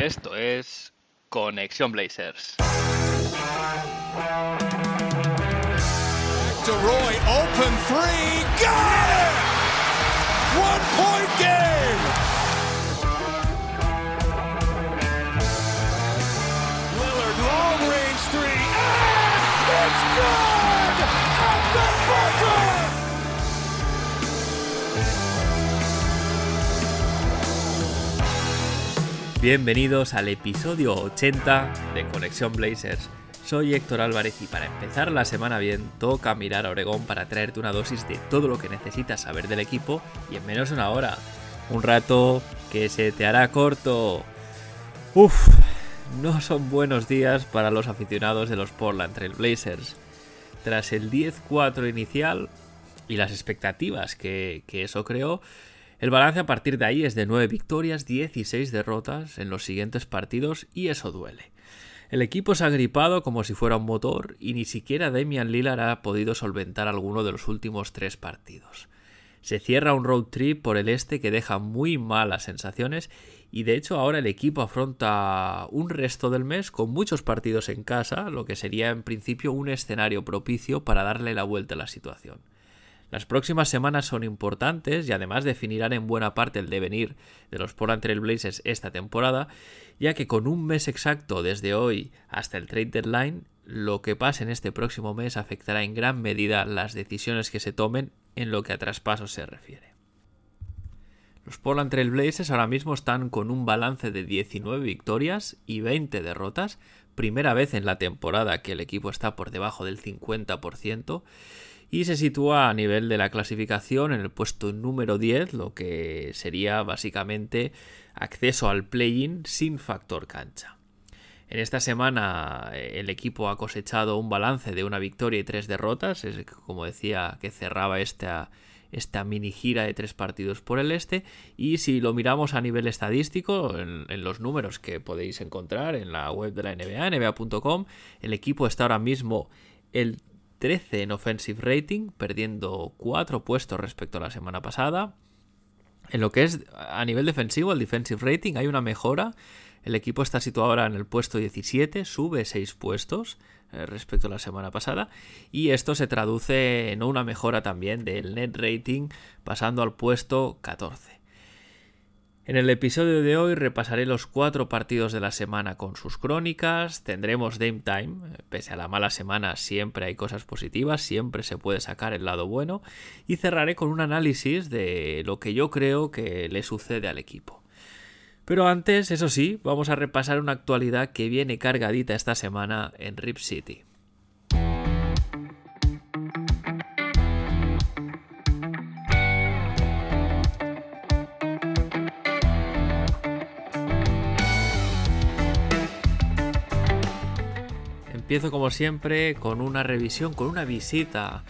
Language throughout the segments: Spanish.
Esto es Conexión Blazers. To Roy, open three, got it! One point game! Lillard, long range three, and it's good! Bienvenidos al episodio 80 de Conexión Blazers. Soy Héctor Álvarez y para empezar la semana bien toca mirar a Oregón para traerte una dosis de todo lo que necesitas saber del equipo y en menos de una hora. Un rato que se te hará corto. Uf, no son buenos días para los aficionados de los Portland Trail Blazers. Tras el 10-4 inicial y las expectativas que, que eso creó, el balance a partir de ahí es de 9 victorias, 16 derrotas en los siguientes partidos y eso duele. El equipo se ha gripado como si fuera un motor y ni siquiera Damian Lillard ha podido solventar alguno de los últimos tres partidos. Se cierra un road trip por el este que deja muy malas sensaciones y de hecho ahora el equipo afronta un resto del mes con muchos partidos en casa, lo que sería en principio un escenario propicio para darle la vuelta a la situación. Las próximas semanas son importantes y además definirán en buena parte el devenir de los Portland Trail Blazers esta temporada, ya que con un mes exacto desde hoy hasta el trade deadline, lo que pase en este próximo mes afectará en gran medida las decisiones que se tomen en lo que a traspasos se refiere. Los Portland Trail Blazers ahora mismo están con un balance de 19 victorias y 20 derrotas, primera vez en la temporada que el equipo está por debajo del 50%, y se sitúa a nivel de la clasificación en el puesto número 10, lo que sería básicamente acceso al play-in sin factor cancha. En esta semana el equipo ha cosechado un balance de una victoria y tres derrotas, es como decía que cerraba esta, esta mini gira de tres partidos por el este y si lo miramos a nivel estadístico en, en, los números que podéis encontrar en la web de la NBA, nba.com, el equipo está ahora mismo el 13 en offensive rating, perdiendo 4 puestos respecto a la semana pasada. En lo que es a nivel defensivo, el defensive rating, hay una mejora. El equipo está situado ahora en el puesto 17, sube 6 puestos eh, respecto a la semana pasada. Y esto se traduce en una mejora también del net rating, pasando al puesto 14. En el episodio de hoy repasaré los cuatro partidos de la semana con sus crónicas, tendremos Dame Time, pese a la mala semana siempre hay cosas positivas, siempre se puede sacar el lado bueno, y cerraré con un análisis de lo que yo creo que le sucede al equipo. Pero antes, eso sí, vamos a repasar una actualidad que viene cargadita esta semana en Rip City. Empiezo como siempre con una revisión, con una visita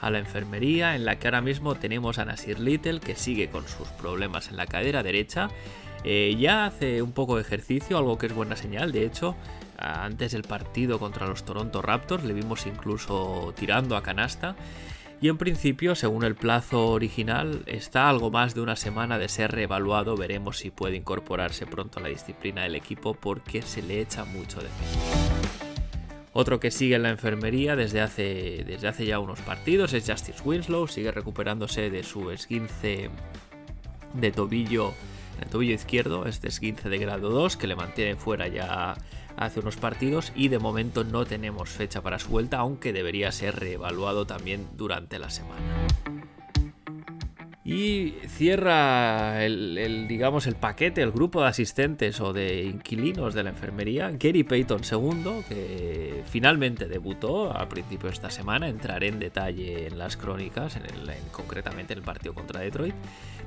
a la enfermería en la que ahora mismo tenemos a Nasir Little que sigue con sus problemas en la cadera derecha. Eh, ya hace un poco de ejercicio, algo que es buena señal. De hecho, antes del partido contra los Toronto Raptors le vimos incluso tirando a canasta. Y en principio, según el plazo original, está algo más de una semana de ser reevaluado. Veremos si puede incorporarse pronto a la disciplina del equipo porque se le echa mucho de menos. Otro que sigue en la enfermería desde hace, desde hace ya unos partidos es Justice Winslow, sigue recuperándose de su esguince de tobillo, tobillo izquierdo, este esguince de grado 2 que le mantiene fuera ya hace unos partidos y de momento no tenemos fecha para su vuelta, aunque debería ser reevaluado también durante la semana. Y cierra el, digamos, el paquete, el grupo de asistentes o de inquilinos de la enfermería, Gary Payton II, que finalmente debutó a principio de esta semana. Entraré en detalle en las crónicas, en concretamente en el partido contra Detroit.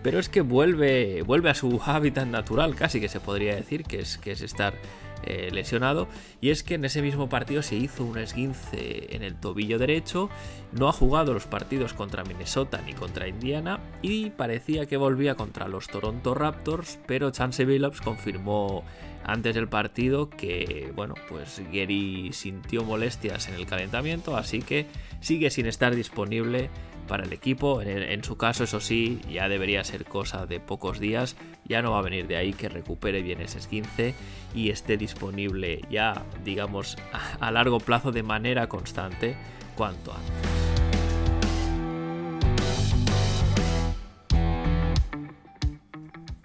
Pero es que vuelve, vuelve a su hábitat natural, casi que se podría decir, que es, que es estar eh, lesionado. Y es que en ese mismo partido se hizo un esguince en el tobillo derecho. No ha jugado los partidos contra Minnesota ni contra Indiana. Y parecía que volvía contra los Toronto Raptors, pero Chance Billups confirmó antes del partido que, bueno, pues Gary sintió molestias en el calentamiento, así que sigue sin estar disponible para el equipo. En, su caso, eso sí, ya debería ser cosa de pocos días. Ya no va a venir de ahí que recupere bien ese 15 y esté disponible ya, digamos, a largo plazo de manera constante cuanto antes.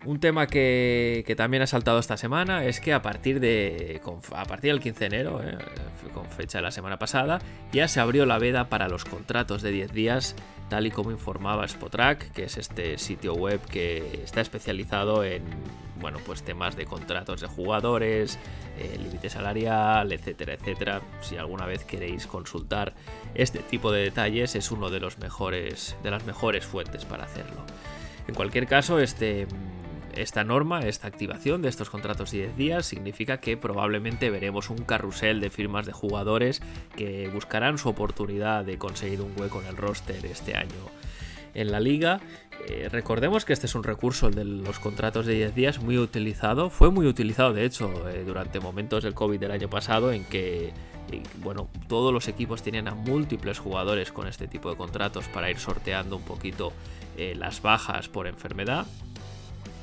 Un tema que, también ha saltado esta semana es que a partir, de, a partir del 15 de enero, eh, con fecha de la semana pasada, ya se abrió la veda para los contratos de 10 días, tal y como informaba Spotrack, que es este sitio web que está especializado en bueno, pues temas de contratos de jugadores, eh, límite salarial, etcétera, etcétera. Si alguna vez queréis consultar este tipo de detalles, es uno de los mejores, de las mejores fuentes para hacerlo. En cualquier caso, este esta norma, esta activación de estos contratos de 10 días, significa que probablemente veremos un carrusel de firmas de jugadores que buscarán su oportunidad de conseguir un hueco en el roster este año en la liga. Eh, recordemos que este es un recurso, el de los contratos de 10 días, muy utilizado. Fue muy utilizado, de hecho, eh, durante momentos del COVID del año pasado, en que eh, bueno, todos los equipos tenían a múltiples jugadores con este tipo de contratos para ir sorteando un poquito las bajas por enfermedad.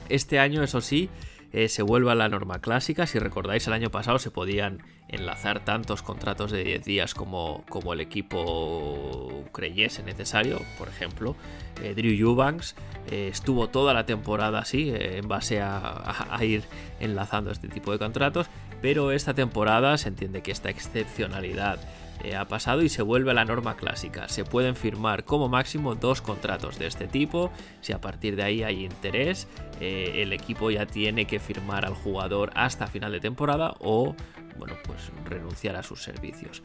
Este año, eso sí, eh, se vuelve a la norma clásica. Si recordáis, el año pasado se podían enlazar tantos contratos de 10 días como, como el equipo creyese necesario. Por ejemplo, eh, Drew Eubanks eh, estuvo toda la temporada así, en base a, ir enlazando este tipo de contratos. Pero esta temporada se entiende que esta excepcionalidad eh, ha pasado y se vuelve a la norma clásica. Se pueden firmar como máximo dos contratos de este tipo. Si a partir de ahí hay interés, eh, el equipo ya tiene que firmar al jugador hasta final de temporada o, bueno, pues renunciar a sus servicios.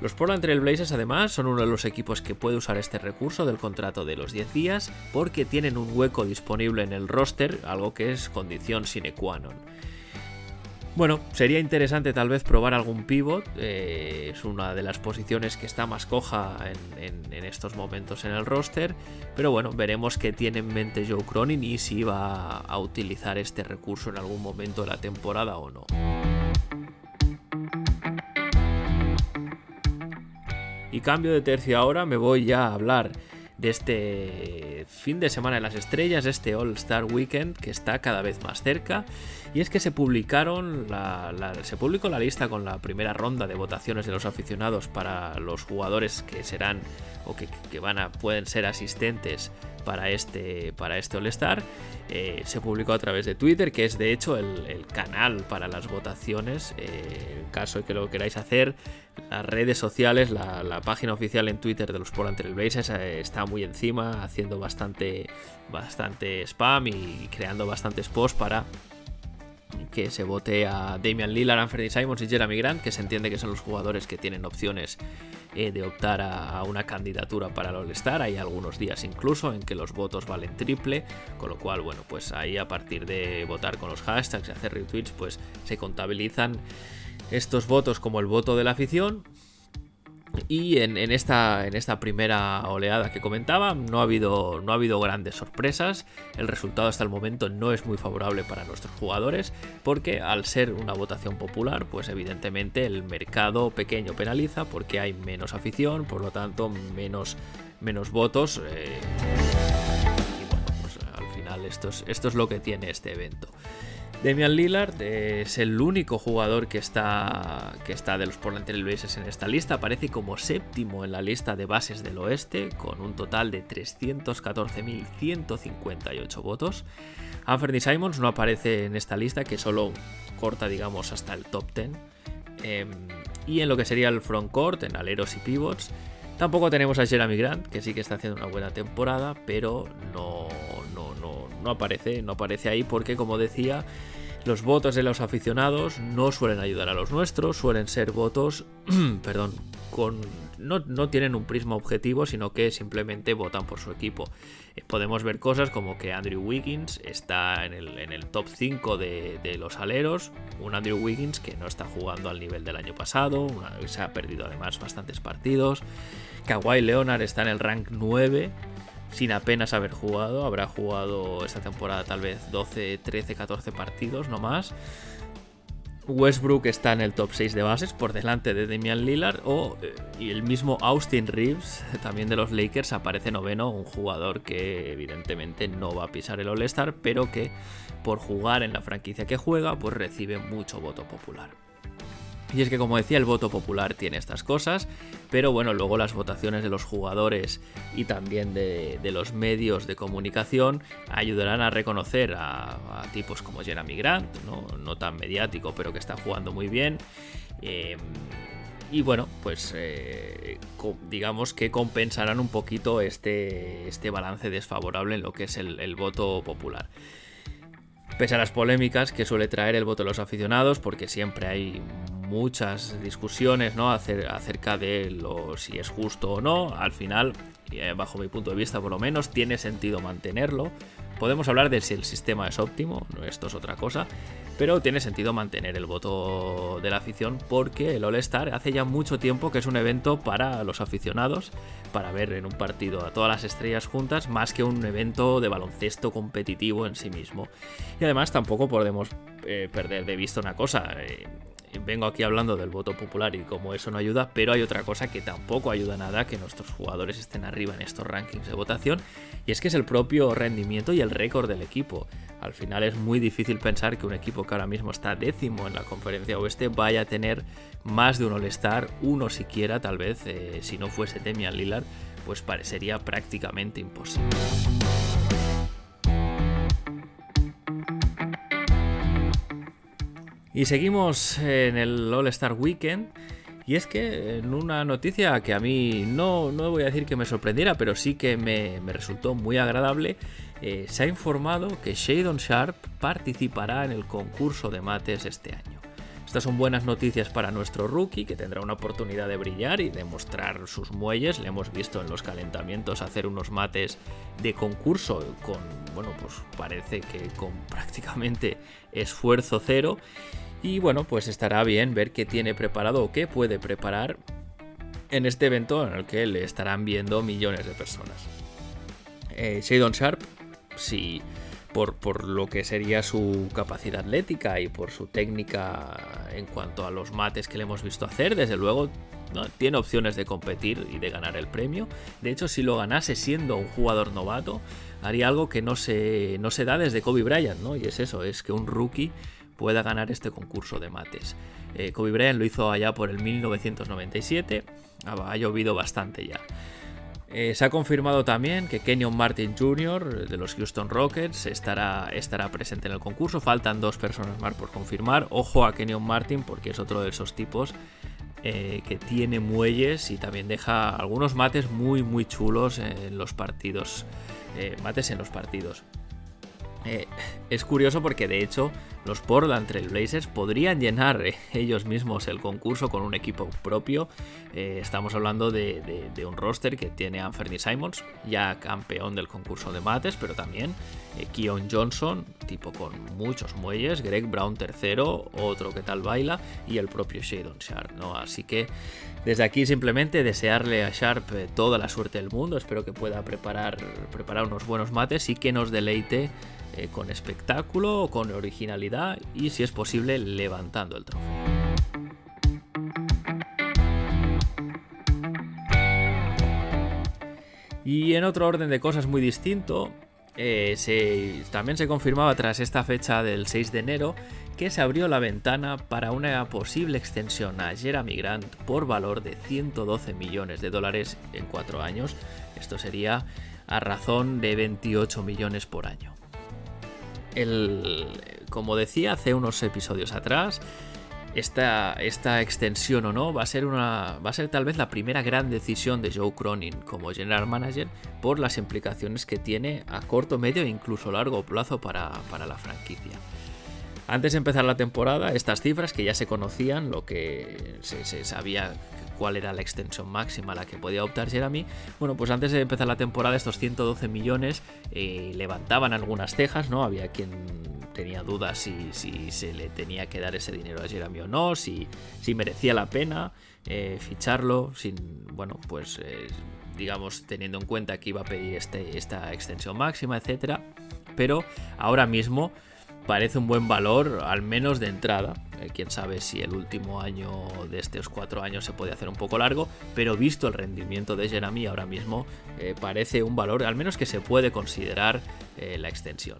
Los Portland Trail Blazers además son uno de los equipos que puede usar este recurso del contrato de los 10 días porque tienen un hueco disponible en el roster, algo que es condición sine qua non. Bueno, sería interesante tal vez probar algún pivot. Eh, es una de las posiciones que está más coja en, estos momentos en el roster. Pero bueno, veremos qué tiene en mente Joe Cronin y si va a utilizar este recurso en algún momento de la temporada o no. Y cambio de tercio ahora, me voy ya a hablar de este fin de semana de las estrellas, este All Star Weekend que está cada vez más cerca. Y es que se publicaron se publicó la lista con la primera ronda de votaciones de los aficionados para los jugadores que serán o que, van a pueden ser asistentes para este, para este All-Star. Eh, se publicó a través de Twitter, que es de hecho el, canal para las votaciones. Eh, en caso de que lo queráis hacer, las redes sociales, la, página oficial en Twitter de los Portland Trail Blazers eh, está muy encima, haciendo bastante, bastante spam y creando bastantes posts para que se vote a Damian Lillard, Anthony Simons y Jeremy Grant, que se entiende que son los jugadores que tienen opciones eh, de optar a, una candidatura para el All-Star. Hay algunos días incluso en que los votos valen triple, con lo cual, bueno, pues ahí a partir de votar con los hashtags y hacer retweets, pues se contabilizan estos votos como el voto de la afición y en, esta, en esta primera oleada que comentaba no ha, habido, no ha habido grandes sorpresas. El resultado hasta el momento no es muy favorable para nuestros jugadores porque al ser una votación popular, pues evidentemente el mercado pequeño penaliza porque hay menos afición, por lo tanto menos, menos votos. Eh, y bueno, pues al final esto esto es lo que tiene este evento. Damian Lillard es el único jugador que está, que está de los Portland Trail Blazers en esta lista. Aparece como séptimo en la lista de bases del oeste, con un total de 314.158 votos. Anthony Simons no aparece en esta lista, que solo corta, digamos, hasta el top 10. Em, y en lo que sería el frontcourt, en aleros y pivots, tampoco tenemos a Jeremy Grant, que sí que está haciendo una buena temporada, pero no, no, no, no aparece, no aparece ahí porque, como decía, los votos de los aficionados no suelen ayudar a los nuestros, suelen ser votos, perdón, con no, tienen un prisma objetivo, sino que simplemente votan por su equipo. Eh, podemos ver cosas como que Andrew Wiggins está en el, top 5 de, los aleros, un Andrew Wiggins que no está jugando al nivel del año pasado, se ha perdido además bastantes partidos. Kawhi Leonard está en el rank 9 sin apenas haber jugado. Habrá jugado esta temporada tal vez 12, 13, 14 partidos, no más. Westbrook está en el top 6 de bases por delante de Damian Lillard o, eh, y el mismo Austin Reeves, también de los Lakers, aparece noveno, un jugador que evidentemente no va a pisar el All-Star, pero que por jugar en la franquicia que juega, pues recibe mucho voto popular. Y es que como decía, el voto popular tiene estas cosas, pero bueno, luego las votaciones de los jugadores y también de, los medios de comunicación ayudarán a reconocer a, tipos como Jeremy Grant, ¿no? tan mediático, pero que está jugando muy bien. Eh, y bueno, pues eh, digamos que compensarán un poquito este, este balance desfavorable en lo que es el voto popular. Pese a las polémicas que suele traer el voto de los aficionados, porque siempre hay muchas discusiones ¿no? acerca de si es justo o no, al final, eh, bajo mi punto de vista por lo menos, tiene sentido mantenerlo. Podemos hablar de si el sistema es óptimo, esto es otra cosa, pero tiene sentido mantener el voto de la afición porque el All-Star hace ya mucho tiempo que es un evento para los aficionados, para ver en un partido a todas las estrellas juntas, más que un evento de baloncesto competitivo en sí mismo. Y además tampoco podemos eh, perder de vista una cosa. Eh, vengo aquí hablando del voto popular y cómo eso no ayuda, pero hay otra cosa que tampoco ayuda nada que nuestros jugadores estén arriba en estos rankings de votación, y es que es el propio rendimiento y el récord del equipo. Al final es muy difícil pensar que un equipo que ahora mismo está décimo en la conferencia oeste vaya a tener más de un All-Star, uno siquiera, tal vez, eh, si no fuese Demian Lillard, pues parecería prácticamente imposible. Y seguimos en el All Star Weekend. Y es que en una noticia que a mí no, no voy a decir que me sorprendiera, pero sí que me, resultó muy agradable, eh, se ha informado que Shadon Sharp participará en el concurso de mates este año. Estas son buenas noticias para nuestro rookie, que tendrá una oportunidad de brillar y demostrar sus muelles. Le hemos visto en los calentamientos hacer unos mates de concurso con, bueno, pues parece que con prácticamente esfuerzo cero. Y bueno, pues estará bien ver qué tiene preparado o qué puede preparar en este evento en el que le estarán viendo millones de personas. Eh, Shadon Sharp, si por, por, lo que sería su capacidad atlética y por su técnica en cuanto a los mates que le hemos visto hacer, desde luego tiene opciones de competir y de ganar el premio. De hecho, si lo ganase siendo un jugador novato, haría algo que no se, no se da desde Kobe Bryant, ¿no? Y es eso, es que un rookie pueda ganar este concurso de mates. Eh, Kobe Bryant lo hizo allá por el 1997, ha, llovido bastante ya. Eh, se ha confirmado también que Kenyon Martin Jr. de los Houston Rockets estará, estará presente en el concurso. Faltan dos personas más por confirmar. Ojo a Kenyon Martin porque es otro de esos tipos eh, que tiene muelles y también deja algunos mates muy muy chulos en los partidos. mates en los partidos. Eh, es curioso porque de hecho los Portland Trail Blazers podrían llenar eh, ellos mismos el concurso con un equipo propio. Eh, estamos hablando de, un roster que tiene a Anthony Simons, ya campeón del concurso de mates, pero también Keon Johnson, tipo con muchos muelles, Greg Brown tercero, otro que tal baila, y el propio Shadon Sharp. ¿no? Así que desde aquí simplemente desearle a Sharp toda la suerte del mundo. Espero que pueda preparar, preparar unos buenos mates y que nos deleite eh, con espectáculo, con originalidad y si es posible levantando el trofeo. Y en otro orden de cosas muy distinto, eh, también se confirmaba tras esta fecha del 6 de enero que se abrió la ventana para una posible extensión a Jeremy Grant por valor de 112 millones de dólares en cuatro años. Esto sería a razón de 28 millones por año el, como decía hace unos episodios atrás, esta, esta, extensión o no va a ser una va a ser tal vez la primera gran decisión de Joe Cronin como general manager por las implicaciones que tiene a corto, medio e incluso largo plazo para, para la franquicia. Antes de empezar la temporada, estas cifras que ya se conocían, lo que se, se sabía cuál era la extensión máxima a la que podía optar Jeremy. Bueno, pues antes de empezar la temporada estos 112 millones eh, levantaban algunas cejas, ¿no? Había quien tenía dudas si, se le tenía que dar ese dinero a Jeremy o no, si, si merecía la pena eh, ficharlo, sin, bueno, pues... Eh, digamos, teniendo en cuenta que iba a pedir este, esta extensión máxima, etcétera. Pero ahora mismo parece un buen valor, al menos de entrada. Eh, quién sabe si el último año de estos cuatro años se puede hacer un poco largo, pero visto el rendimiento de Jeremy ahora mismo, eh, parece un valor, al menos que se puede considerar eh, la extensión.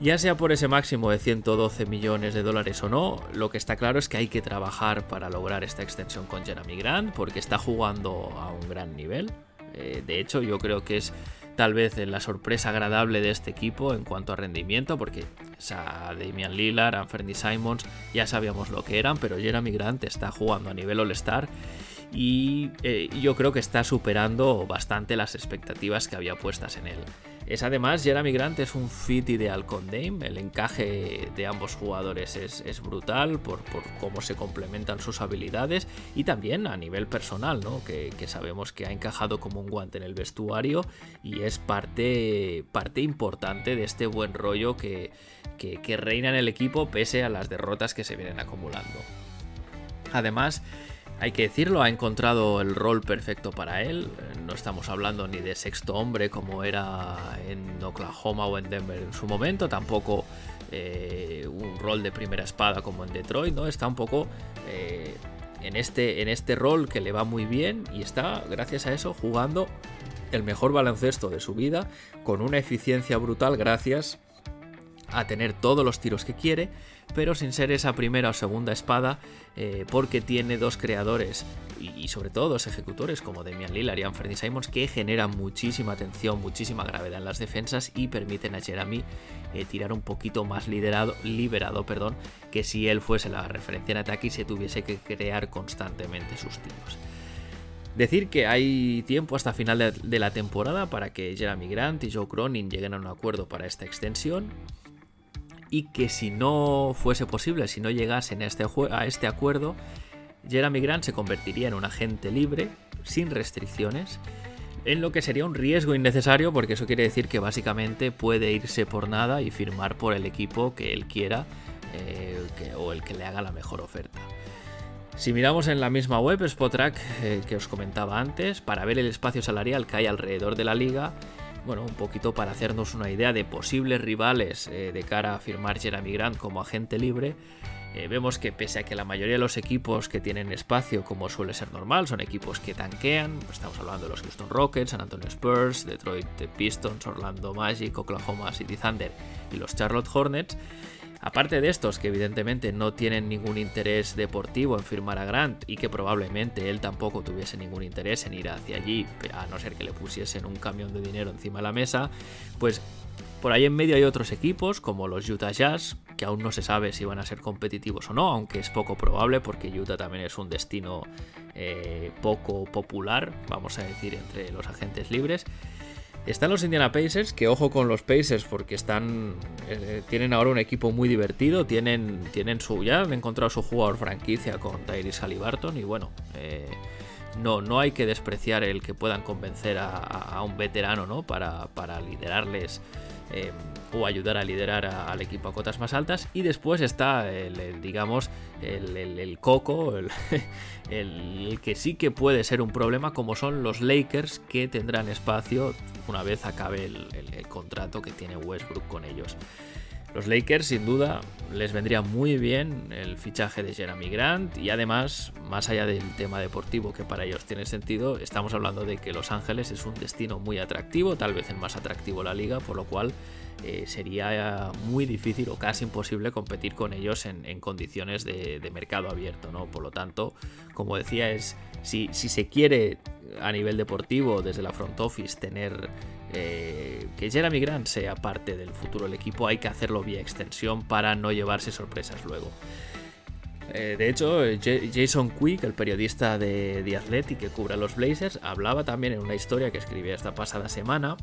Ya sea por ese máximo de 112 millones de dólares o no, lo que está claro es que hay que trabajar para lograr esta extensión con Jeremy Grant, porque está jugando a un gran nivel. de hecho, yo creo que es tal vez la sorpresa agradable de este equipo en cuanto a rendimiento, porque o Damian Lillard, Anthony Simons ya sabíamos lo que eran, pero Jeremy Grant está jugando a nivel All-Star y eh, yo creo que está superando bastante las expectativas que había puestas en él. Es además, Jeremy Grant es un fit ideal con Dame, el encaje de ambos jugadores es, brutal por, cómo se complementan sus habilidades y también a nivel personal, ¿no? que, sabemos que ha encajado como un guante en el vestuario y es parte, parte importante de este buen rollo que, que reina en el equipo pese a las derrotas que se vienen acumulando. Además, hay que decirlo, ha encontrado el rol perfecto para él. No estamos hablando ni de sexto hombre como era en Oklahoma o en Denver en su momento, tampoco eh, un rol de primera espada como en Detroit, ¿no? Está un poco eh, en, este, en este rol que le va muy bien y está, gracias a eso, jugando el mejor baloncesto de su vida con una eficiencia brutal gracias a tener todos los tiros que quiere, pero sin ser esa primera o segunda espada, eh, porque tiene dos creadores y, sobre todo dos ejecutores como Damian Lillard y Anthony Simons que generan muchísima atención, muchísima gravedad en las defensas y permiten a Jeremy eh, tirar un poquito más liderado, liberado perdón, que si él fuese la referencia en ataque y se tuviese que crear constantemente sus tiros. Decir que hay tiempo hasta final de, la temporada para que Jeremy Grant y Joe Cronin lleguen a un acuerdo para esta extensión y que si no fuese posible, si no llegasen a este, a este acuerdo, Jeremy Grant se convertiría en un agente libre, sin restricciones, en lo que sería un riesgo innecesario porque eso quiere decir que básicamente puede irse por nada y firmar por el equipo que él quiera eh, o el que le haga la mejor oferta. Si miramos en la misma web, Spotrack, eh, que os comentaba antes, para ver el espacio salarial que hay alrededor de la liga, bueno, un poquito para hacernos una idea de posibles rivales eh, de cara a firmar Jeremy Grant como agente libre. Eh, vemos que pese a que la mayoría de los equipos que tienen espacio, como suele ser normal, son equipos que tanquean, estamos hablando de los Houston Rockets, San Antonio Spurs, Detroit Pistons, Orlando Magic, Oklahoma City Thunder y los Charlotte Hornets, Aparte de estos, que evidentemente no tienen ningún interés deportivo en firmar a Grant y que probablemente él tampoco tuviese ningún interés en ir hacia allí, a no ser que le pusiesen un camión de dinero encima de la mesa, pues por ahí en medio hay otros equipos como los Utah Jazz, que aún no se sabe si van a ser competitivos o no, aunque es poco probable porque Utah también es un destino eh, poco popular, vamos a decir, entre los agentes libres. Están los Indiana Pacers, que ojo con los Pacers porque están eh, tienen ahora un equipo muy divertido, tienen, tienen su ya han encontrado su jugador franquicia con Tyrese Halliburton y bueno, eh, no, no hay que despreciar el que puedan convencer a, un veterano ¿no? para, para liderarles eh, o ayudar a liderar al equipo a cotas más altas. Y después está el, digamos, el, coco, el, que sí que puede ser un problema, como son los Lakers, que tendrán espacio una vez acabe el contrato que tiene Westbrook con ellos. Los Lakers sin duda les vendría muy bien el fichaje de Jeremy Grant y además, más allá del tema deportivo que para ellos tiene sentido, estamos hablando de que Los Ángeles es un destino muy atractivo, tal vez el más atractivo de la liga, por lo cual eh, sería muy difícil o casi imposible competir con ellos en, condiciones de, mercado abierto. ¿no? Por lo tanto, como decía, es si, se quiere a nivel deportivo desde la front office tener eh, que Jeremy Grant sea parte del futuro del equipo, hay que hacerlo vía extensión para no llevarse sorpresas luego. Eh, de hecho, Jason Quick, el periodista de The Athletic que cubre a los Blazers, hablaba también en una historia que escribía esta pasada semana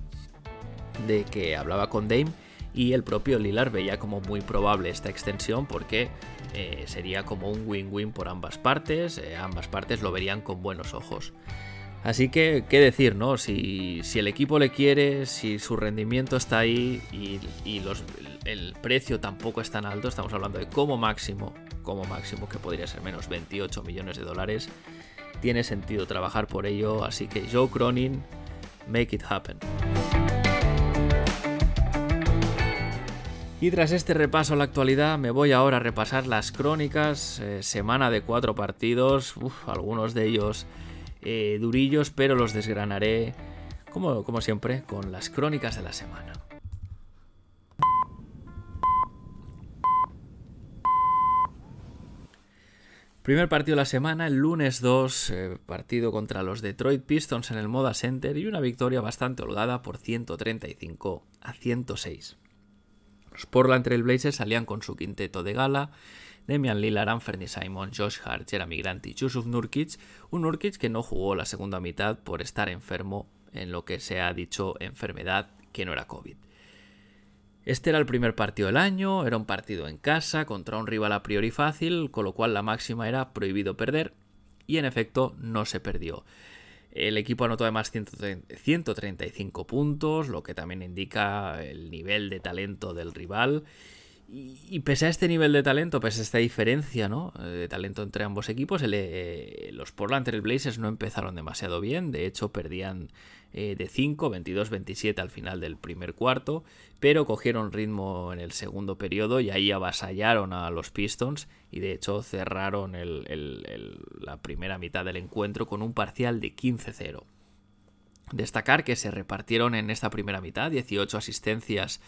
de que hablaba con Dame y el propio Lillard veía como muy probable esta extensión porque eh, sería como un win-win por ambas partes, ambas partes lo verían con buenos ojos. Así que, ¿qué decir, no? Si, el equipo le quiere, si su rendimiento está ahí y, el precio tampoco es tan alto, estamos hablando de como máximo, como máximo que podría ser menos 28 millones de dólares, tiene sentido trabajar por ello, así que Joe Cronin, make it happen. Y tras este repaso a la actualidad, me voy ahora a repasar las crónicas. Eh, semana de cuatro partidos, algunos de ellos eh, durillos, pero los desgranaré, como, siempre, con las crónicas de la semana. Primer partido de la semana, el lunes 2, eh, partido contra los Detroit Pistons en el Moda Center y una victoria bastante holgada por 135 a 106. Los Portland Trail Blazers salían con su quinteto de gala, Demian Lillard, Anthony Simon, Josh Hart, Jeremy Grant y Yusuf Nurkic, un Nurkic que no jugó la segunda mitad por estar enfermo en lo que se ha dicho enfermedad que no era COVID. Este era el primer partido del año, era un partido en casa contra un rival a priori fácil, con lo cual la máxima era prohibido perder, y en efecto no se perdió. El equipo anotó además 135 puntos, lo que también indica el nivel de talento del rival. Y, pese a este nivel de talento, pese a esta diferencia ¿no? de talento entre ambos equipos, eh, los Portland Trail Blazers no empezaron demasiado bien. De hecho, perdían eh, de 5, 22, 27 al final del primer cuarto, pero cogieron ritmo en el segundo periodo y ahí avasallaron a los Pistons y de hecho cerraron la primera mitad del encuentro con un parcial de 15-0. Destacar que se repartieron en esta primera mitad 18 asistencias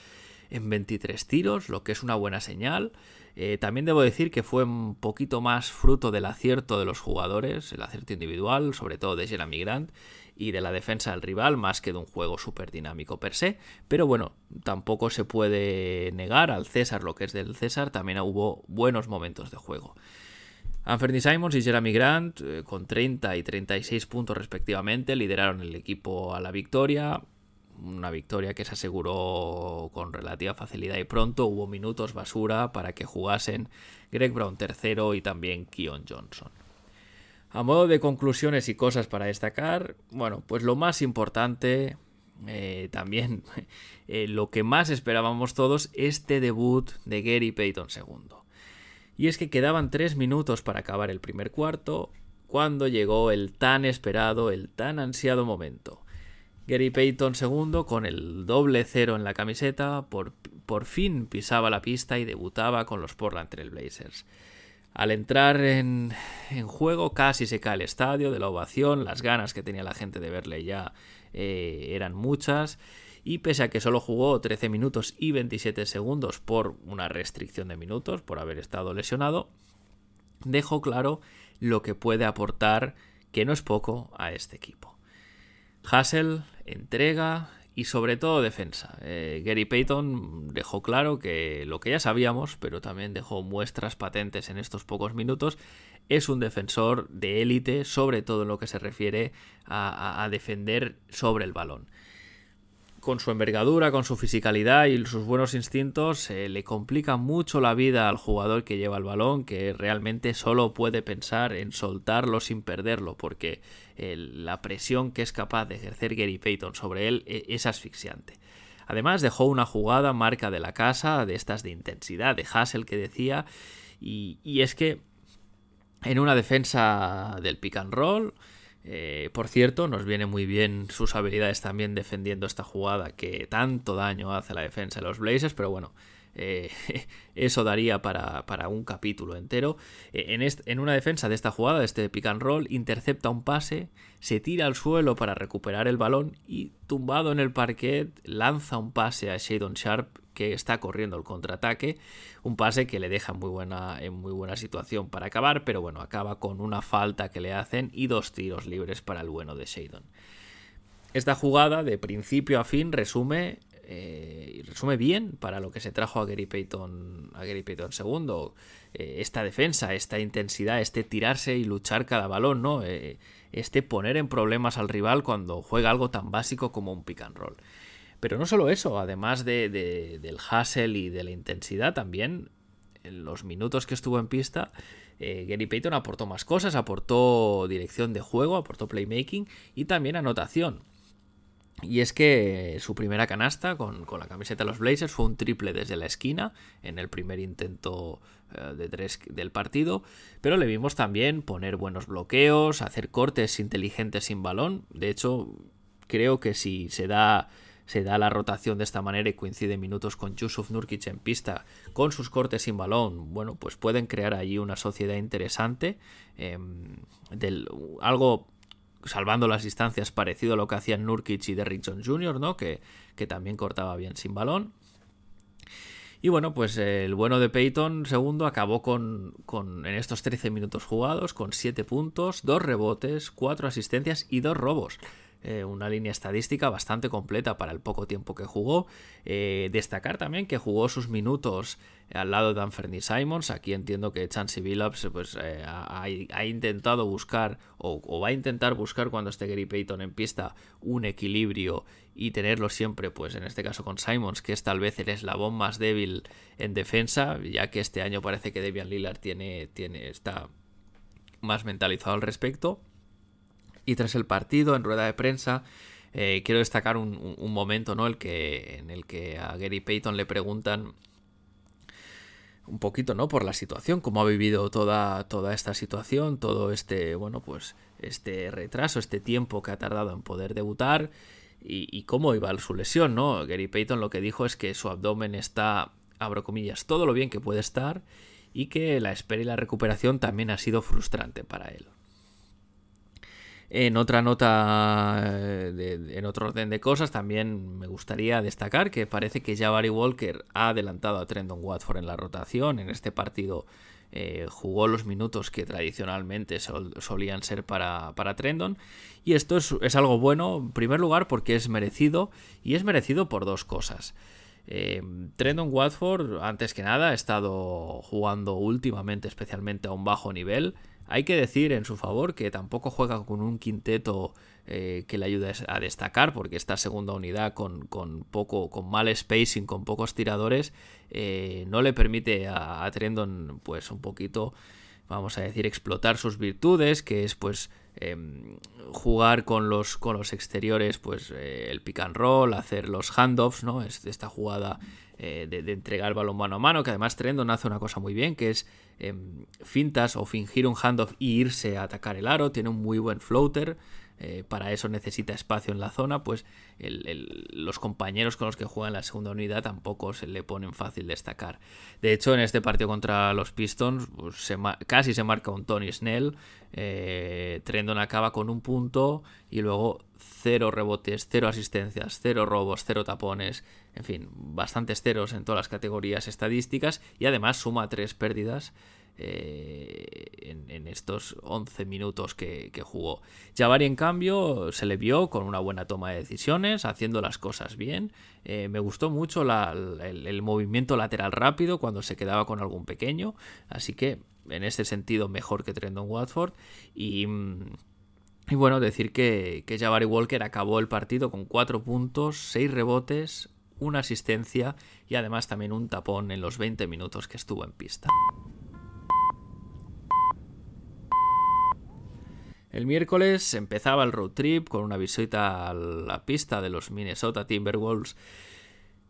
en 23 tiros, lo que es una buena señal. Eh, también debo decir que fue un poquito más fruto del acierto de los jugadores, el acierto individual, sobre todo de Jeremy Grant, y de la defensa del rival más que de un juego súper dinámico per se. Pero bueno, tampoco se puede negar al César lo que es del César, también hubo buenos momentos de juego. Anthony Simons y Jeremy Grant, eh, con 30 y 36 puntos respectivamente, lideraron el equipo a la victoria. Una victoria que se aseguró con relativa facilidad y pronto. Hubo minutos basura para que jugasen Greg Brown tercero y también Keon Johnson. A modo de conclusiones y cosas para destacar, bueno, pues lo más importante, eh, también eh, lo que más esperábamos todos, este debut de Gary Payton II. Y es que quedaban tres minutos para acabar el primer cuarto, cuando llegó el tan esperado, el tan ansiado momento. Gary Payton II, con el doble cero en la camiseta, por, por fin pisaba la pista y debutaba con los Portland Trail Blazers. Al entrar en, juego casi se cae el estadio de la ovación, las ganas que tenía la gente de verle ya eh, eran muchas y pese a que solo jugó 13 minutos y 27 segundos por una restricción de minutos, por haber estado lesionado, dejó claro lo que puede aportar, que no es poco, a este equipo. Hassel entrega, y sobre todo defensa. Eh, Gary Payton dejó claro que lo que ya sabíamos, pero también dejó muestras patentes en estos pocos minutos, es un defensor de élite, sobre todo en lo que se refiere a defender sobre el balón con su envergadura, con su fisicalidad y sus buenos instintos, le complica mucho la vida al jugador que lleva el balón, que realmente solo puede pensar en soltarlo sin perderlo, porque la presión que es capaz de ejercer Gary Payton sobre él e, es asfixiante. Además, dejó una jugada marca de la casa, de estas de intensidad, de Hassel que decía, y, y es que en una defensa del pick and roll, eh, por cierto, nos viene muy bien sus habilidades también defendiendo esta jugada que tanto daño hace a la defensa de los Blazers, pero bueno, eh, eso daría para, un capítulo entero. Eh, en, en, una defensa de esta jugada, de este pick and roll, intercepta un pase, se tira al suelo para recuperar el balón y tumbado en el parquet lanza un pase a Shadon Sharp que está corriendo el contraataque. Un pase que le deja muy buena, en muy buena situación para acabar, pero bueno, acaba con una falta que le hacen y dos tiros libres para el bueno de Shadon. Esta jugada, de principio a fin, resume, eh, resume bien para lo que se trajo a Gary Payton, a Gary Payton II. Eh, esta defensa, esta intensidad, este tirarse y luchar cada balón, ¿no? Eh, este poner en problemas al rival cuando juega algo tan básico como un pick and roll. Pero no solo eso, además de, del hustle y de la intensidad, también en los minutos que estuvo en pista, eh, Gary Payton aportó más cosas, aportó dirección de juego, aportó playmaking y también anotación. Y es que su primera canasta con, la camiseta de los Blazers fue un triple desde la esquina en el primer intento eh, de tres del partido, pero le vimos también poner buenos bloqueos, hacer cortes inteligentes sin balón. De hecho, creo que si se da se da la rotación de esta manera y coincide minutos con Yusuf Nurkic en pista con sus cortes sin balón, bueno, pues pueden crear allí una sociedad interesante, em, del, algo salvando las distancias parecido a lo que hacían Nurkic y Derrick Jones Jr., ¿no? Que, que también cortaba bien sin balón. Y bueno, pues el bueno de Peyton segundo acabó con, con, en estos 13 minutos jugados con 7 puntos, 2 rebotes, 4 asistencias y 2 robos. Eh, una línea estadística bastante completa para el poco tiempo que jugó. Eh, destacar también que jugó sus minutos al lado de Anthony Simons. Aquí entiendo que Chansey Billups pues, eh, ha, intentado buscar o, va a intentar buscar cuando esté Gary Payton en pista un equilibrio y tenerlo siempre, pues en este caso con Simons, que es tal vez el eslabón más débil en defensa, ya que este año parece que Debian Lillard tiene, tiene, está más mentalizado al respecto. Y tras el partido, en rueda de prensa, eh, quiero destacar un, momento ¿no? el que, en el que a Gary Payton le preguntan un poquito, ¿no? Por la situación, cómo ha vivido toda, toda esta situación, todo este, bueno, pues este retraso, este tiempo que ha tardado en poder debutar y, cómo iba su lesión, ¿no? Gary Payton lo que dijo es que su abdomen está, abro comillas, todo lo bien que puede estar y que la espera y la recuperación también ha sido frustrante para él. En otra nota, eh, en otro orden de cosas, también me gustaría destacar que parece que ya Barry Walker ha adelantado a Trendon Watford en la rotación. En este partido eh, jugó los minutos que tradicionalmente solían ser para, para Trendon. Y esto es, algo bueno, en primer lugar, porque es merecido. Y es merecido por dos cosas. Eh, Trendon Watford, antes que nada, ha estado jugando últimamente, especialmente a un bajo nivel. Hay que decir en su favor que tampoco juega con un quinteto eh, que le ayude a destacar, porque esta segunda unidad con, poco, con mal spacing, con pocos tiradores, eh, no le permite a, Trendon, pues un poquito, vamos a decir, explotar sus virtudes, que es pues em, jugar con los, con los exteriores, pues eh, el pick and roll, hacer los handoffs, ¿no? esta jugada de, de, entregar el balón mano a mano, que además Trendon hace una cosa muy bien, que es Em, fintas o fingir un handoff y irse a atacar el aro. Tiene un muy buen floater. Eh, para eso necesita espacio en la zona, pues los compañeros con los que juega en la segunda unidad tampoco se le ponen fácil destacar. De hecho, en este partido contra los Pistons pues, casi se marca un Tony Snell. Eh, Trendon acaba con un punto y luego cero rebotes, cero asistencias, cero robos, cero tapones, en fin, bastantes ceros en todas las categorías estadísticas y además suma tres pérdidas eh, en, estos 11 minutos que, jugó. Jabari, en cambio, se le vio con una buena toma de decisiones, haciendo las cosas bien. Eh, me gustó mucho el, movimiento lateral rápido cuando se quedaba con algún pequeño, así que en este sentido mejor que Trendon Watford. Y. Y bueno, decir que, que Jabari Walker acabó el partido con 4 puntos, 6 rebotes, una asistencia y además también un tapón en los 20 minutos que estuvo en pista. El miércoles empezaba el road trip con una visita a la pista de los Minnesota Timberwolves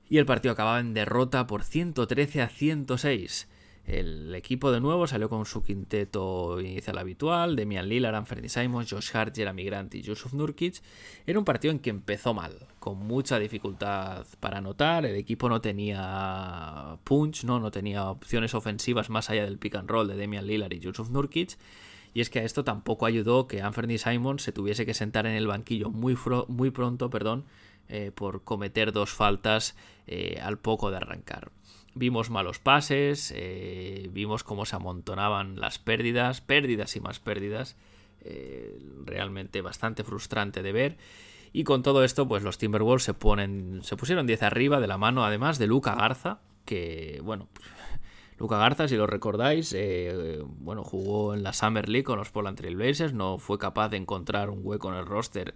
y el partido acababa en derrota por 113 a 106. El equipo de nuevo salió con su quinteto inicial habitual, Demian Lillard, Anthony Simons, Josh Hart, Jeremy Grant y Yusuf Nurkic. Era un partido en que empezó mal, con mucha dificultad para anotar, el equipo no tenía punch, no, no tenía opciones ofensivas más allá del pick and roll de Demian Lillard y Yusuf Nurkic. Y es que a esto tampoco ayudó que Anthony Simons se tuviese que sentar en el banquillo muy, muy pronto perdón, eh, por cometer dos faltas eh, al poco de arrancar. Vimos malos pases, eh, vimos cómo se amontonaban las pérdidas, pérdidas y más pérdidas. Realmente bastante frustrante de ver. Y con todo esto, pues los Timberwolves se ponen. Se pusieron 10 arriba de la mano, además de Luca Garza. Que, bueno, Luca Garza, si lo recordáis, eh, bueno, jugó en la Summer League con los Portland Trail Blazers. No fue capaz de encontrar un hueco en el roster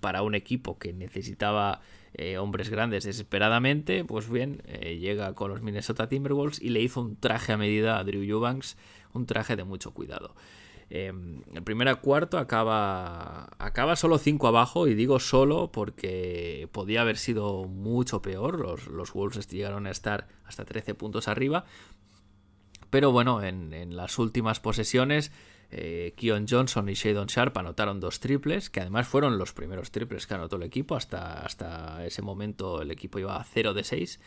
para un equipo que necesitaba eh, hombres grandes desesperadamente, pues bien, eh, llega con los Minnesota Timberwolves y le hizo un traje a medida a Drew Eubanks, un traje de mucho cuidado. Em, el primer cuarto acaba, acaba solo 5 abajo y digo solo porque podía haber sido mucho peor. Los, los Wolves llegaron a estar hasta 13 puntos arriba. Pero bueno, en, las últimas posesiones, eh, Keon Johnson y Shadon Sharp anotaron dos triples, que además fueron los primeros triples que anotó el equipo. Hasta, hasta ese momento el equipo iba a 0 de 6.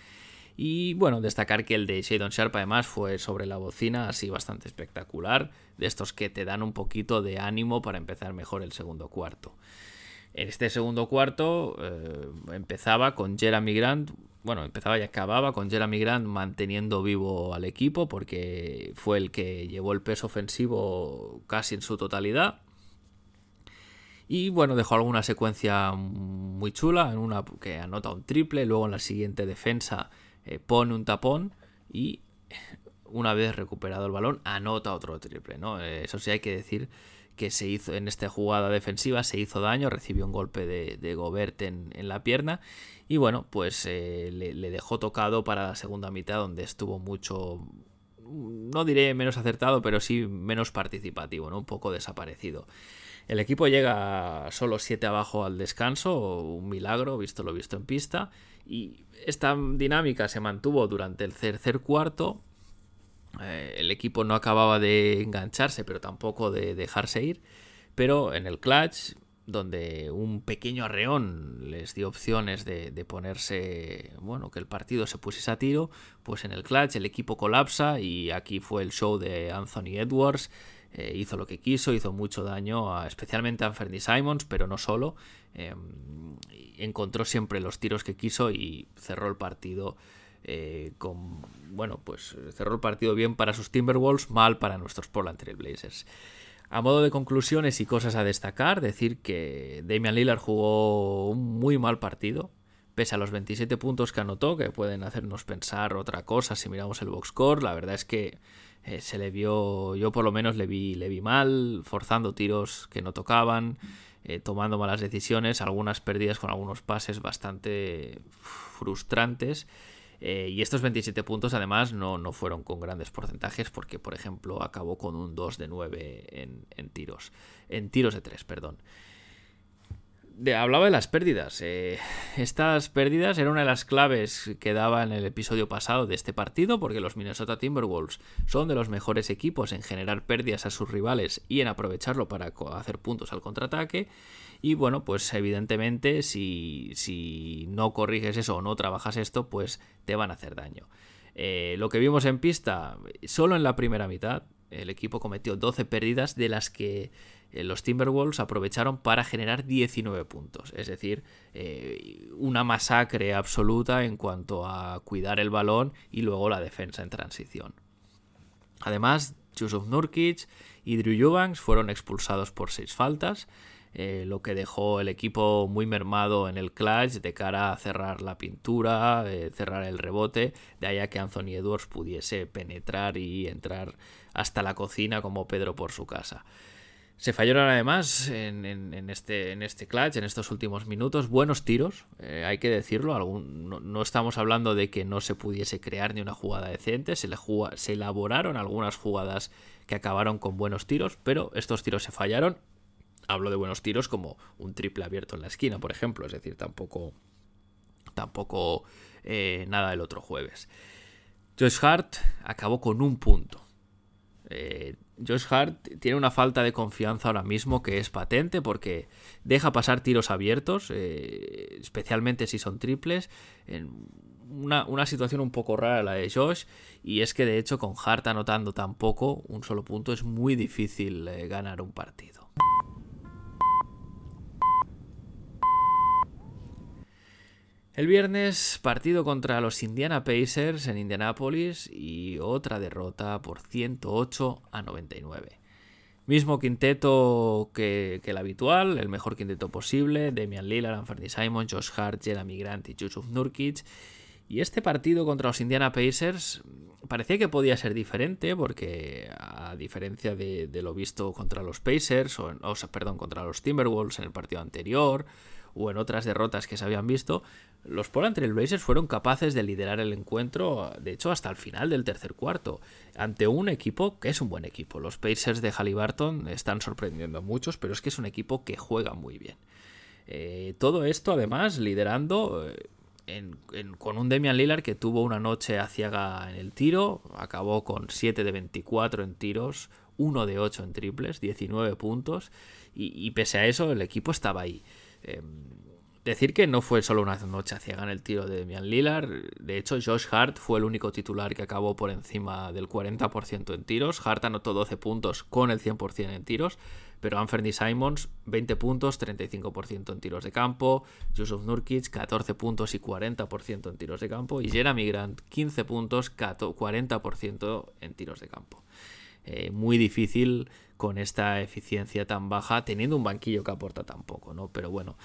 Y bueno, destacar que el de Shadon Sharp además fue sobre la bocina, así bastante espectacular, de estos que te dan un poquito de ánimo para empezar mejor el segundo cuarto. En este segundo cuarto eh, empezaba con Jeremy Grant, bueno, empezaba y acababa con Jeremy Grant manteniendo vivo al equipo porque fue el que llevó el peso ofensivo casi en su totalidad. Y bueno, dejó alguna secuencia muy chula, en una que anota un triple, luego en la siguiente defensa eh, pone un tapón y una vez recuperado el balón anota otro triple. ¿no? Eso sí hay que decir que se hizo en esta jugada defensiva, se hizo daño, recibió un golpe de, Gobert en, la pierna y bueno, pues eh, le, dejó tocado para la segunda mitad donde estuvo mucho, no diré menos acertado, pero sí menos participativo, ¿no? un poco desaparecido. El equipo llega solo 7 abajo al descanso, un milagro, visto lo visto en pista, y esta dinámica se mantuvo durante el tercer cuarto. Eh, el equipo no acababa de engancharse, pero tampoco de dejarse ir. Pero en el clutch, donde un pequeño arreón les dio opciones de, ponerse, bueno, que el partido se pusiese a tiro, pues en el clutch el equipo colapsa y aquí fue el show de Anthony Edwards eh, hizo lo que quiso, hizo mucho daño, especialmente a Anthony Simons, pero no solo. Em, encontró siempre los tiros que quiso y cerró el partido eh. Bueno, pues cerró el partido bien para sus Timberwolves, mal para nuestros Portland Trail Blazers. A modo de conclusiones y cosas a destacar, decir que Damian Lillard jugó un muy mal partido, pese a los 27 puntos que anotó, que pueden hacernos pensar otra cosa si miramos el box score. La verdad es que eh, se le vio, yo por lo menos le vi, le vi mal, forzando tiros que no tocaban, eh, tomando malas decisiones, algunas pérdidas con algunos pases bastante frustrantes. Eh, y estos 27 puntos además no, no, fueron con grandes porcentajes porque, por ejemplo, acabó con un 2 de 9 en, en tiros. En tiros de 3, perdón hablaba de las pérdidas. Eh, estas pérdidas eran una de las claves que daba en el episodio pasado de este partido, porque los Minnesota Timberwolves son de los mejores equipos en generar pérdidas a sus rivales y en aprovecharlo para hacer puntos al contraataque. Y bueno, pues evidentemente si, si no corriges eso o no trabajas esto, pues te van a hacer daño. Eh, lo que vimos en pista, solo en la primera mitad, el equipo cometió 12 pérdidas de las que eh, los Timberwolves aprovecharon para generar 19 puntos. Es decir, eh, una masacre absoluta en cuanto a cuidar el balón y luego la defensa en transición. Además, Yusuf Nurkic y Drew Eubanks fueron expulsados por seis faltas, eh, lo que dejó el equipo muy mermado en el clutch de cara a cerrar la pintura, cerrar el rebote, de ahí a que Anthony Edwards pudiese penetrar y entrar hasta la cocina como Pedro por su casa. Se fallaron además en, este, en este clutch, en estos últimos minutos, buenos tiros, eh, hay que decirlo. no, estamos hablando de que no se pudiese crear ni una jugada decente, se elaboraron algunas jugadas que acabaron con buenos tiros, pero estos tiros se fallaron. Hablo de buenos tiros como un triple abierto en la esquina, por ejemplo, es decir, tampoco, tampoco eh, nada el otro jueves. Josh Hart acabó con un punto. Eh, Josh Hart tiene una falta de confianza ahora mismo que es patente porque deja pasar tiros abiertos, eh, especialmente si son triples. En una, situación un poco rara la de Josh, y es que de hecho con Hart anotando tan poco, un solo punto, es muy difícil ganar un partido. El viernes, partido contra los Indiana Pacers en Indianapolis y otra derrota por 108 a 99. Mismo quinteto que, el habitual, el mejor quinteto posible, Damian Lillard, Anthony Simon, Josh Hart, Jeremy Grant y Yusuf Nurkic. Y este partido contra los Indiana Pacers parecía que podía ser diferente porque a diferencia de, lo visto contra los Pacers, o, o, perdón, contra los Timberwolves en el partido anterior, o en otras derrotas que se habían visto, los Portland Trail Blazers fueron capaces de liderar el encuentro, de hecho, hasta el final del tercer cuarto, ante un equipo que es un buen equipo. Los Pacers de Halliburton están sorprendiendo a muchos, pero es que es un equipo que juega muy bien. Eh, todo esto, además, liderando eh, con un Demian Lillard que tuvo una noche aciaga en el tiro, acabó con 7 de 24 en tiros, 1 de 8 en triples, 19 puntos, y, pese a eso, el equipo estaba ahí. Em, Decir que no fue solo una noche ciega en el tiro de Damian Lillard. De hecho, Josh Hart fue el único titular que acabó por encima del 40% en tiros. Hart anotó 12 puntos con el 100% en tiros. Pero Anthony Simons, 20 puntos, 35% en tiros de campo. Yusuf Nurkic, 14 puntos y 40% en tiros de campo. Y Jeremy Grant, 15 puntos, 40% en tiros de campo. Eh, muy difícil con esta eficiencia tan baja, teniendo un banquillo que aporta tan poco, ¿no? Pero bueno.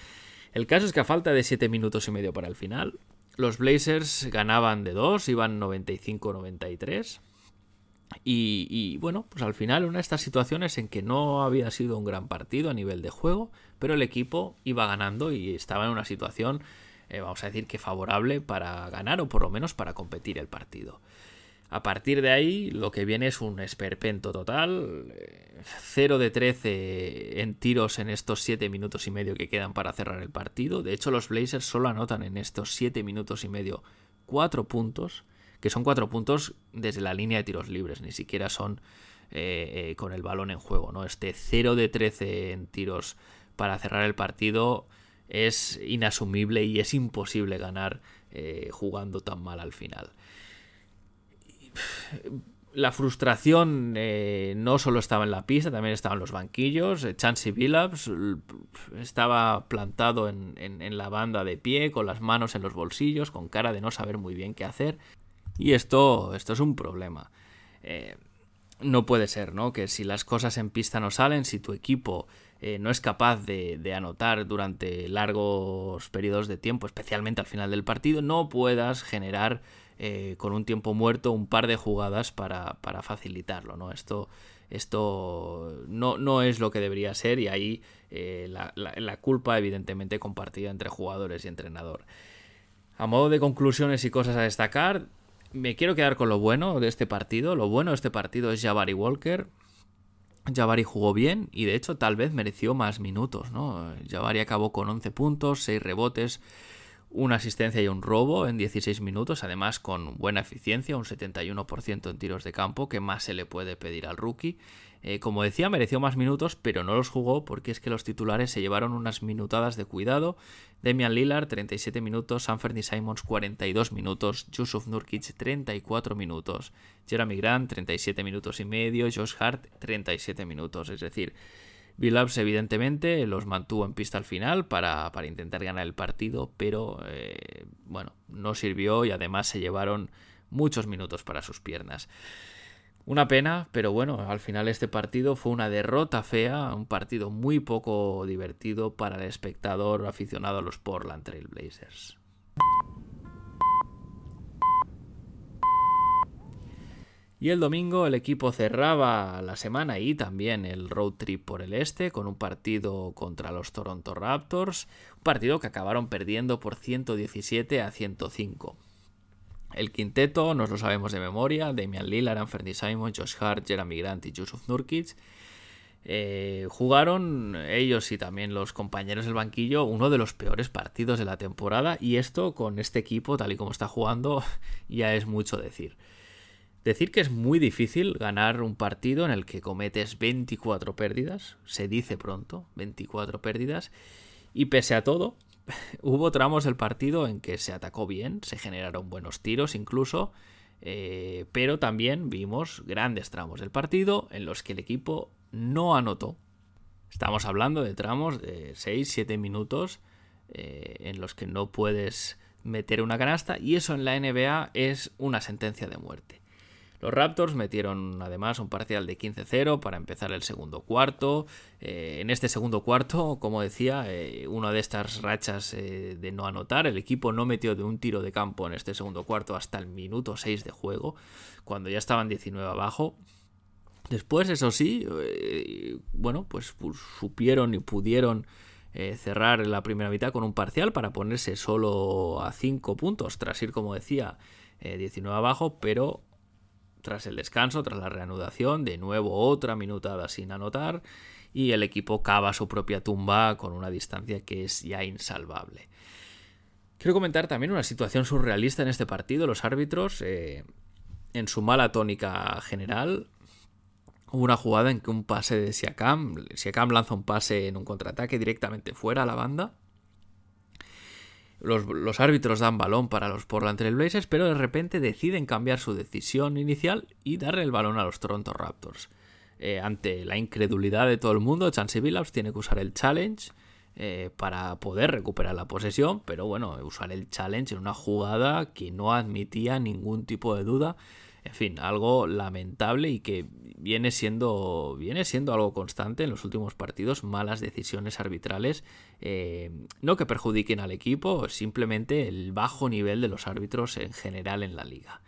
El caso es que a falta de 7 minutos y medio para el final, los Blazers ganaban de 2, iban 95-93. Y, bueno, pues al final una de estas situaciones en que no había sido un gran partido a nivel de juego, pero el equipo iba ganando y estaba en una situación, eh, vamos a decir que favorable para ganar o por lo menos para competir el partido. A partir de ahí, lo que viene es un esperpento total. 0 de 13 en tiros en estos 7 minutos y medio que quedan para cerrar el partido. De hecho, los Blazers solo anotan en estos 7 minutos y medio 4 puntos, que son 4 puntos desde la línea de tiros libres, ni siquiera son eh, eh, con el balón en juego. ¿no? Este 0 de 13 en tiros para cerrar el partido es inasumible y es imposible ganar eh, jugando tan mal al final la frustración eh, no solo estaba en la pista, también estaba en los banquillos. Eh, Chansey Billups estaba plantado en, la banda de pie, con las manos en los bolsillos, con cara de no saber muy bien qué hacer. Y esto, esto es un problema. Eh, no puede ser, ¿no? Que si las cosas en pista no salen, si tu equipo no es capaz de, de, anotar durante largos periodos de tiempo, especialmente al final del partido, no puedas generar eh, con un tiempo muerto un par de jugadas para, facilitarlo. ¿no? Esto, esto no, no, es lo que debería ser y ahí eh, la, culpa evidentemente compartida entre jugadores y entrenador. A modo de conclusiones y cosas a destacar, me quiero quedar con lo bueno de este partido. Lo bueno de este partido es Jabari Walker. Jabari jugó bien y de hecho tal vez mereció más minutos. ¿no? Jabari acabó con 11 puntos, 6 rebotes, una asistencia y un robo en 16 minutos, además con buena eficiencia, un 71% en tiros de campo, que más se le puede pedir al rookie. Eh, como decía, mereció más minutos, pero no los jugó porque es que los titulares se llevaron unas minutadas de cuidado. Demian Lillard, 37 minutos, Sanford Simons, 42 minutos, Yusuf Nurkic, 34 minutos, Jeremy Grant, 37 minutos y medio, Josh Hart, 37 minutos, es decir, Billups evidentemente los mantuvo en pista al final para, intentar ganar el partido, pero eh, bueno, no sirvió y además se llevaron muchos minutos para sus piernas. Una pena, pero bueno, al final este partido fue una derrota fea, un partido muy poco divertido para el espectador aficionado a los Portland Trail Y el domingo el equipo cerraba la semana y también el road trip por el este con un partido contra los Toronto Raptors, un partido que acabaron perdiendo por 117 a 105. El quinteto nos lo sabemos de memoria, Damian Lillard, Anthony Simon, Josh Hart, Jeremy Grant y Yusuf Nurkic. Eh, jugaron ellos y también los compañeros del banquillo uno de los peores partidos de la temporada y esto con este equipo tal y como está jugando ya es mucho decir. Decir que es muy difícil ganar un partido en el que cometes 24 pérdidas, se dice pronto, 24 pérdidas, y pese a todo, hubo tramos del partido en que se atacó bien, se generaron buenos tiros incluso, eh, pero también vimos grandes tramos del partido en los que el equipo no anotó. Estamos hablando de tramos de 6-7 minutos eh, en los que no puedes meter una canasta y eso en la NBA es una sentencia de muerte. Los Raptors metieron además un parcial de 15-0 para empezar el segundo cuarto. Eh, en este segundo cuarto, como decía, eh, una de estas rachas eh, de no anotar, el equipo no metió de un tiro de campo en este segundo cuarto hasta el minuto 6 de juego, cuando ya estaban 19 abajo. Después, eso sí, bueno, pues supieron y pudieron cerrar la primera mitad con un parcial para ponerse solo a 5 puntos, tras ir, como decía, 19 eh, abajo, pero tras el descanso, tras la reanudación, de nuevo otra minutada sin anotar y el equipo cava su propia tumba con una distancia que es ya insalvable. Quiero comentar también una situación surrealista en este partido. Los árbitros, eh, en su mala tónica general, hubo una jugada en que un pase de Siakam, Siakam lanza un pase en un contraataque directamente fuera a la banda. Los, árbitros dan balón para los Portland Trail Blazers, pero de repente deciden cambiar su decisión inicial y darle el balón a los Toronto Raptors. Eh, ante la incredulidad de todo el mundo, Chance Billups tiene que usar el challenge eh, para poder recuperar la posesión, pero bueno, usar el challenge en una jugada que no admitía ningún tipo de duda. En fin, algo lamentable y que viene siendo, viene siendo algo constante en los últimos partidos, malas decisiones arbitrales, eh, no que perjudiquen al equipo, simplemente el bajo nivel de los árbitros en general en la liga.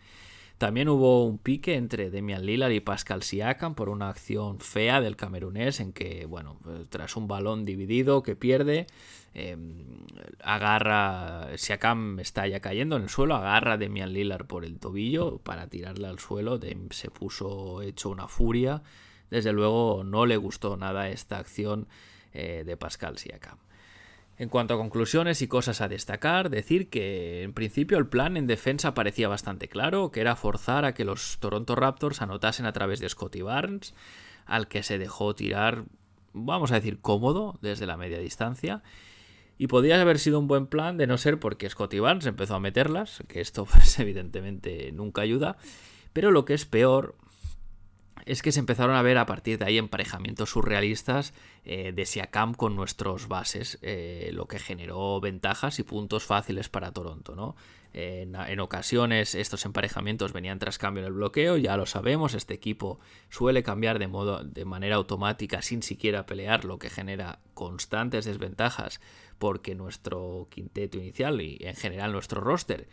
También hubo un pique entre Demian Lillard y Pascal Siakam por una acción fea del camerunés en que, bueno, tras un balón dividido que pierde, em, agarra, Siakam está ya cayendo en el suelo, agarra a Demian Lillard por el tobillo para tirarle al suelo, Dem se puso hecho una furia, desde luego no le gustó nada esta acción eh, de Pascal Siakam. En cuanto a conclusiones y cosas a destacar, decir que en principio el plan en defensa parecía bastante claro, que era forzar a que los Toronto Raptors anotasen a través de Scotty Barnes, al que se dejó tirar, vamos a decir, cómodo desde la media distancia. Y podría haber sido un buen plan de no ser porque Scotty Barnes empezó a meterlas, que esto pues, evidentemente nunca ayuda. Pero lo que es peor es que se empezaron a ver a partir de ahí emparejamientos surrealistas eh, de Siakam con nuestros bases, eh, lo que generó ventajas y puntos fáciles para Toronto. ¿no? en, ocasiones estos emparejamientos venían tras cambio en el bloqueo, ya lo sabemos, este equipo suele cambiar de, modo, de manera automática sin siquiera pelear, lo que genera constantes desventajas porque nuestro quinteto inicial y en general nuestro roster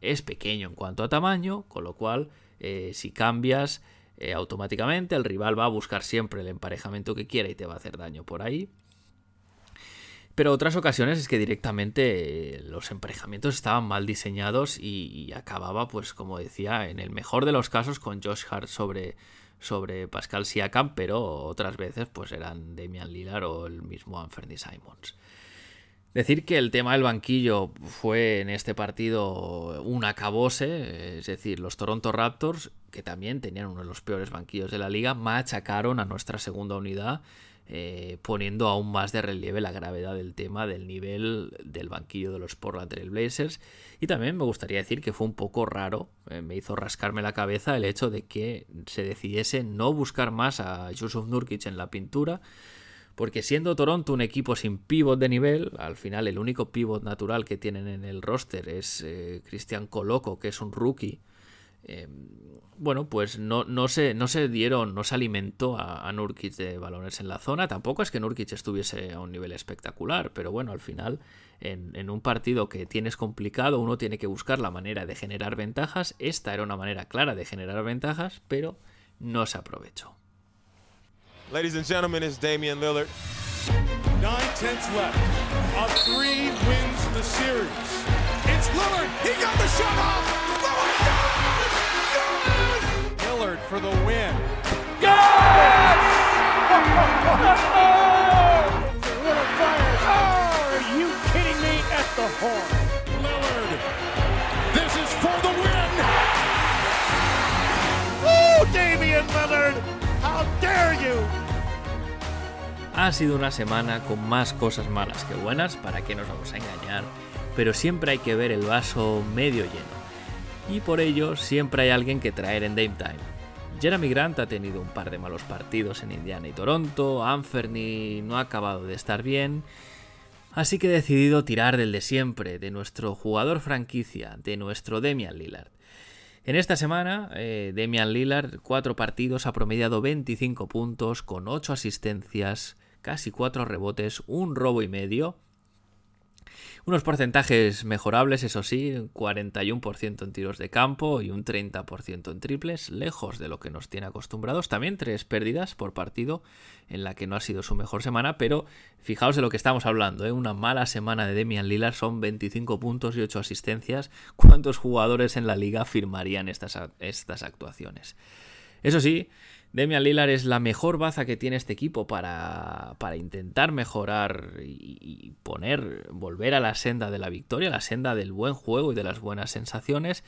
es pequeño en cuanto a tamaño, con lo cual eh, si cambias eh, automáticamente. El rival va a buscar siempre el emparejamiento que quiera y te va a hacer daño por ahí. Pero otras ocasiones es que directamente eh, los emparejamientos estaban mal diseñados y, acababa, pues como decía, en el mejor de los casos con Josh Hart sobre, sobre Pascal Siakam, pero otras veces pues eran Damian Lillard o el mismo Anthony Simons. Decir que el tema del banquillo fue en este partido un acabose, es decir, los Toronto Raptors, que también tenían uno de los peores banquillos de la liga, machacaron a nuestra segunda unidad, eh, poniendo aún más de relieve la gravedad del tema del nivel del banquillo de los Portland Trail Blazers. Y también me gustaría decir que fue un poco raro, eh, me hizo rascarme la cabeza el hecho de que se decidiese no buscar más a Yusuf Nurkic en la pintura, porque siendo Toronto un equipo sin pivot de nivel, al final el único pivot natural que tienen en el roster es eh, Cristian Coloco, que es un rookie. Eh, bueno, pues no, no, se, no se dieron, no se alimentó a, Nurkic de balones en la zona. Tampoco es que Nurkic estuviese a un nivel espectacular, pero bueno, al final, en, en un partido que tienes complicado, uno tiene que buscar la manera de generar ventajas. Esta era una manera clara de generar ventajas, pero no se aprovechó. Ladies and gentlemen, it's Damian Lillard. Nine tenths left. A three wins the series. It's Lillard. He got the shot off. Lillard, Good! Lillard for the win. Good! Lillard fires. Oh, are you kidding me? At the horn. Lillard. This is for the win. Woo, Damian Lillard. Ha sido una semana con más cosas malas que buenas, para que nos vamos a engañar, pero siempre hay que ver el vaso medio lleno. Y por ello siempre hay alguien que traer en Dame Time. Jeremy Grant ha tenido un par de malos partidos en Indiana y Toronto, Anferny no ha acabado de estar bien, así que he decidido tirar del de siempre, de nuestro jugador franquicia, de nuestro Demian Lillard. En esta semana, eh, Demian Lillard, cuatro partidos, ha promediado 25 puntos, con 8 asistencias, casi 4 rebotes, un robo y medio. Unos porcentajes mejorables, eso sí, 41% en tiros de campo y un 30% en triples, lejos de lo que nos tiene acostumbrados. También tres pérdidas por partido, en la que no ha sido su mejor semana, pero fijaos de lo que estamos hablando, ¿eh? una mala semana de Demian Lillard son 25 puntos y 8 asistencias. ¿Cuántos jugadores en la liga firmarían estas, estas actuaciones? Eso sí, Demian Lillard es la mejor baza que tiene este equipo para, para intentar mejorar y, poner, volver a la senda de la victoria, la senda del buen juego y de las buenas sensaciones,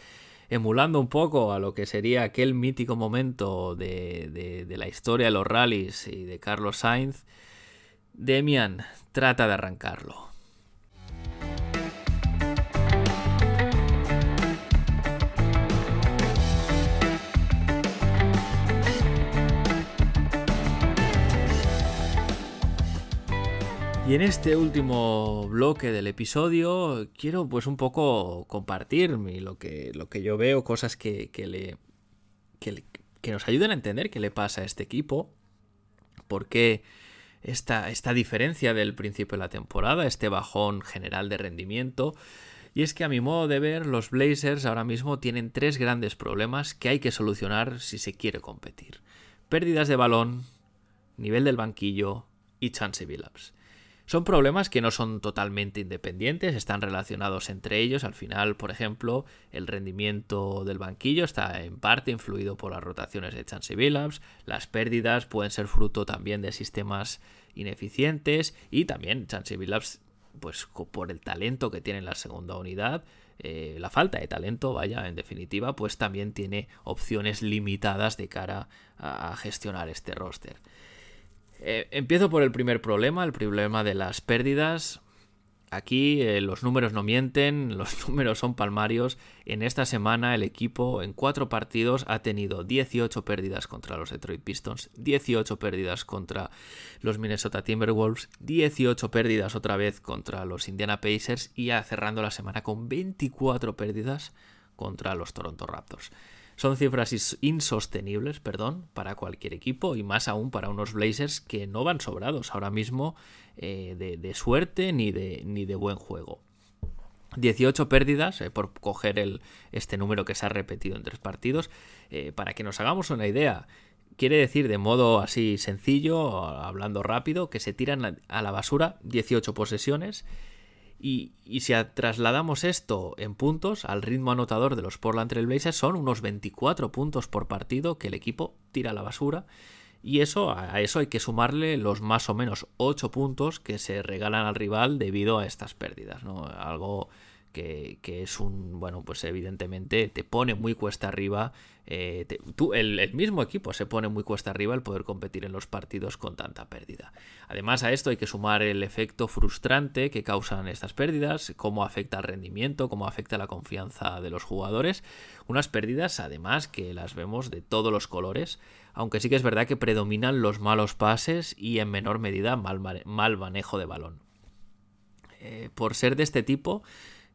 emulando un poco a lo que sería aquel mítico momento de, de la historia de los rallies y de Carlos Sainz. Demian trata de arrancarlo. Y en este último bloque del episodio quiero pues un poco compartir lo que, lo que yo veo, cosas que, le, que, nos ayuden a entender qué le pasa a este equipo, por qué esta, esta diferencia del principio de la temporada, este bajón general de rendimiento. Y es que a mi modo de ver, los Blazers ahora mismo tienen tres grandes problemas que hay que solucionar si se quiere competir. Pérdidas de balón, nivel del banquillo y chance ups son problemas que no son totalmente independientes, están relacionados entre ellos. Al final, por ejemplo, el rendimiento del banquillo está en parte influido por las rotaciones de Chance Billups, las pérdidas pueden ser fruto también de sistemas ineficientes y también Chance Billups, pues por el talento que tiene en la segunda unidad, eh, la falta de talento, vaya, en definitiva, pues también tiene opciones limitadas de cara a gestionar este roster. Eh, empiezo por el primer problema, el problema de las pérdidas. Aquí eh, los números no mienten, los números son palmarios. En esta semana el equipo en cuatro partidos ha tenido 18 pérdidas contra los Detroit Pistons, 18 pérdidas contra los Minnesota Timberwolves, 18 pérdidas otra vez contra los Indiana Pacers y ya cerrando la semana con 24 pérdidas contra los Toronto Raptors. Son cifras insostenibles, perdón, para cualquier equipo y más aún para unos Blazers que no van sobrados ahora mismo eh, de, suerte ni de, ni de buen juego. 18 pérdidas, eh, por coger el, este número que se ha repetido en tres partidos, eh, para que nos hagamos una idea. Quiere decir de modo así sencillo, hablando rápido, que se tiran a la basura 18 posesiones y, si trasladamos esto en puntos al ritmo anotador de los Portland Trail Blazers, son unos 24 puntos por partido que el equipo tira a la basura. Y eso, a eso hay que sumarle los más o menos 8 puntos que se regalan al rival debido a estas pérdidas. ¿no? Algo que, es un, bueno, pues evidentemente te pone muy cuesta arriba, eh, tú, el, mismo equipo se pone muy cuesta arriba el poder competir en los partidos con tanta pérdida. Además a esto hay que sumar el efecto frustrante que causan estas pérdidas, cómo afecta el rendimiento, cómo afecta la confianza de los jugadores, unas pérdidas además que las vemos de todos los colores, aunque sí que es verdad que predominan los malos pases y en menor medida mal, mal manejo de balón. Eh, por ser de este tipo,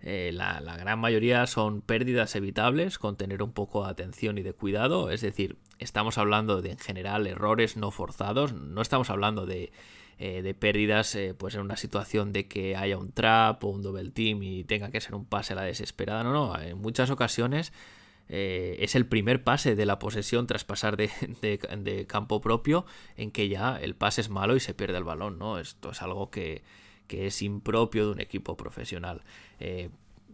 eh, la, gran mayoría son pérdidas evitables con tener un poco de atención y de cuidado. Es decir, estamos hablando de en general errores no forzados. No estamos hablando de, eh, pérdidas eh, pues en una situación de que haya un trap o un double team y tenga que ser un pase a la desesperada. No, no. En muchas ocasiones es el primer pase de la posesión tras pasar de, de, campo propio en que ya el pase es malo y se pierde el balón. ¿no? Esto es algo que que es impropio de un equipo profesional. Eh,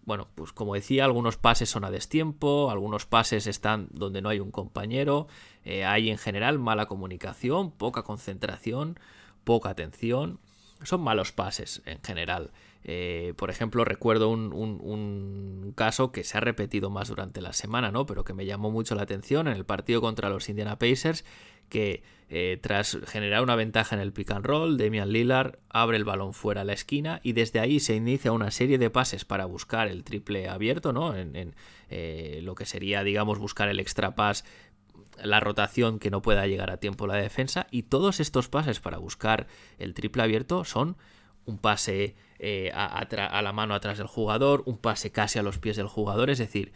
bueno, pues como decía, algunos pases son a destiempo, algunos pases están donde no hay un compañero, eh, hay en general mala comunicación, poca concentración, poca atención. Son malos pases en general. Eh, por ejemplo, recuerdo un, un, caso que se ha repetido más durante la semana, ¿no? Pero que me llamó mucho la atención en el partido contra los Indiana Pacers, que eh, tras generar una ventaja en el pick and roll, Damian Lillard abre el balón fuera a la esquina y desde ahí se inicia una serie de pases para buscar el triple abierto, ¿no? En, eh, lo que sería, digamos, buscar el extra pass la rotación que no pueda llegar a tiempo la defensa y todos estos pases para buscar el triple abierto son un pase eh, a, la mano atrás del jugador, un pase casi a los pies del jugador, es decir,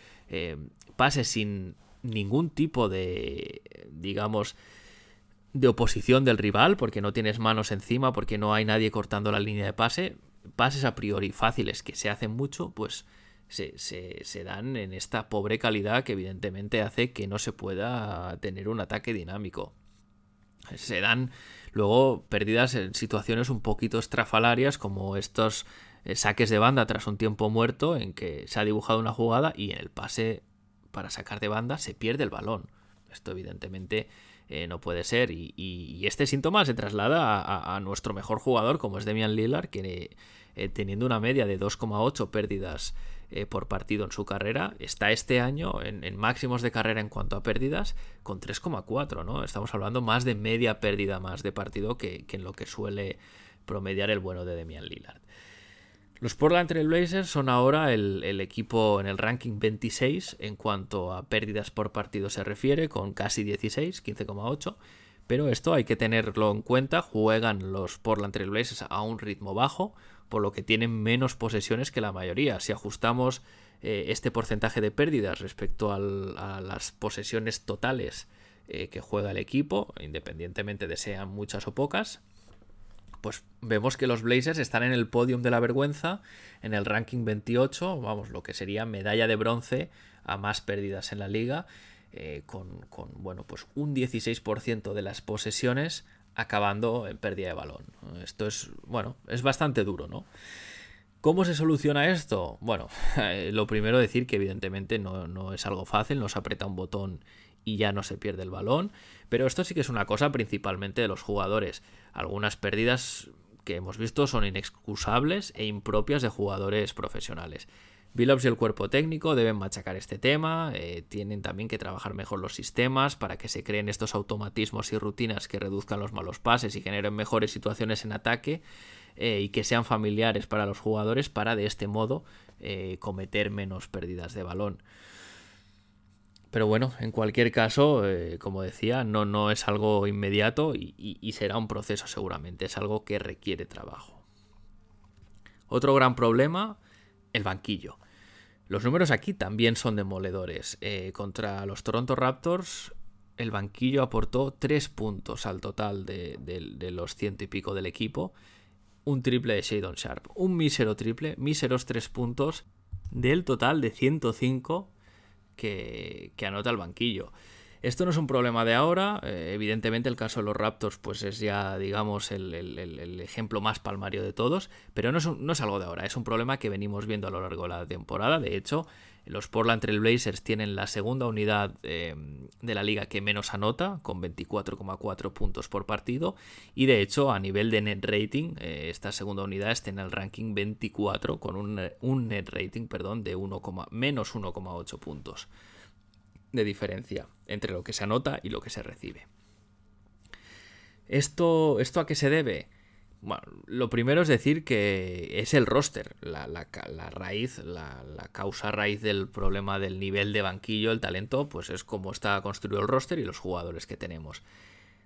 pases sin ningún tipo de, digamos, de oposición del rival, porque no tienes manos encima, porque no hay nadie cortando la línea de pase. pases a priori fáciles que se hacen mucho, pues se, se, dan en esta pobre calidad que evidentemente hace que no se pueda tener un ataque dinámico. Se dan luego pérdidas en situaciones un poquito estrafalarias como estos eh, saques de banda tras un tiempo muerto en que se ha dibujado una jugada y en el pase para sacar de banda se pierde el balón. Esto evidentemente eh, no puede ser. Y, este síntoma se traslada a, nuestro mejor jugador, como es Demian Lillard, que eh, teniendo una media de 2,8 pérdidas eh, por partido en su carrera, está este año en, máximos de carrera en cuanto a pérdidas con 3,4, ¿no? Estamos hablando más de media pérdida más de partido que, que en lo que suele promediar el bueno de Demian Lillard. Los Portland Trail Blazers son ahora el, equipo en el ranking 26 en cuanto a pérdidas por partido se refiere, con casi 16, 15,8. Pero esto hay que tenerlo en cuenta. Juegan los Portland Trail Blazers a un ritmo bajo, por lo que tienen menos posesiones que la mayoría. Si ajustamos eh, este porcentaje de pérdidas respecto a las posesiones totales eh, que juega el equipo, independientemente de sean muchas o pocas, pues vemos que los Blazers están en el podium de la vergüenza, en el ranking 28, vamos, lo que sería medalla de bronce a más pérdidas en la liga, eh, con, bueno, pues un 16% de las posesiones acabando en pérdida de balón. Esto es, bueno, es bastante duro, ¿no? ¿Cómo se soluciona esto? Bueno, lo primero decir que evidentemente no, no es algo fácil, no se aprieta un botón y ya no se pierde el balón. Pero esto sí que es una cosa principalmente de los jugadores. Algunas pérdidas que hemos visto son inexcusables e impropias de jugadores profesionales. Billups y el cuerpo técnico deben machacar este tema, eh, tienen también que trabajar mejor los sistemas para que se creen estos automatismos y rutinas que reduzcan los malos pases y generen mejores situaciones en ataque eh, y que sean familiares para los jugadores para de este modo eh, cometer menos pérdidas de balón. Pero bueno, en cualquier caso, eh, como decía, no, no es algo inmediato y, será un proceso seguramente, es algo que requiere trabajo. Otro gran problema, el banquillo. Los números aquí también son demoledores. Eh, contra los Toronto Raptors, el banquillo aportó 3 puntos al total de, los ciento y pico del equipo. Un triple de Shadon Sharp. Un mísero triple, míseros 3 puntos del total de 105 que, anota el banquillo. Esto no es un problema de ahora, eh, evidentemente el caso de los Raptors pues es ya digamos el, ejemplo más palmario de todos, pero no es, no es, algo de ahora, es un problema que venimos viendo a lo largo de la temporada, de hecho los Portland Trail Blazers tienen la segunda unidad eh, de la liga que menos anota, con 24,4 puntos por partido. Y de hecho, a nivel de net rating, eh, esta segunda unidad está en el ranking 24, con un, net rating perdón, de 1, menos 1,8 puntos de diferencia entre lo que se anota y lo que se recibe. ¿Esto, ¿Esto a qué se debe? Bueno, lo primero es decir que es el roster, la, raíz, la, causa raíz del problema del nivel de banquillo, el talento, pues es cómo está construido el roster y los jugadores que tenemos.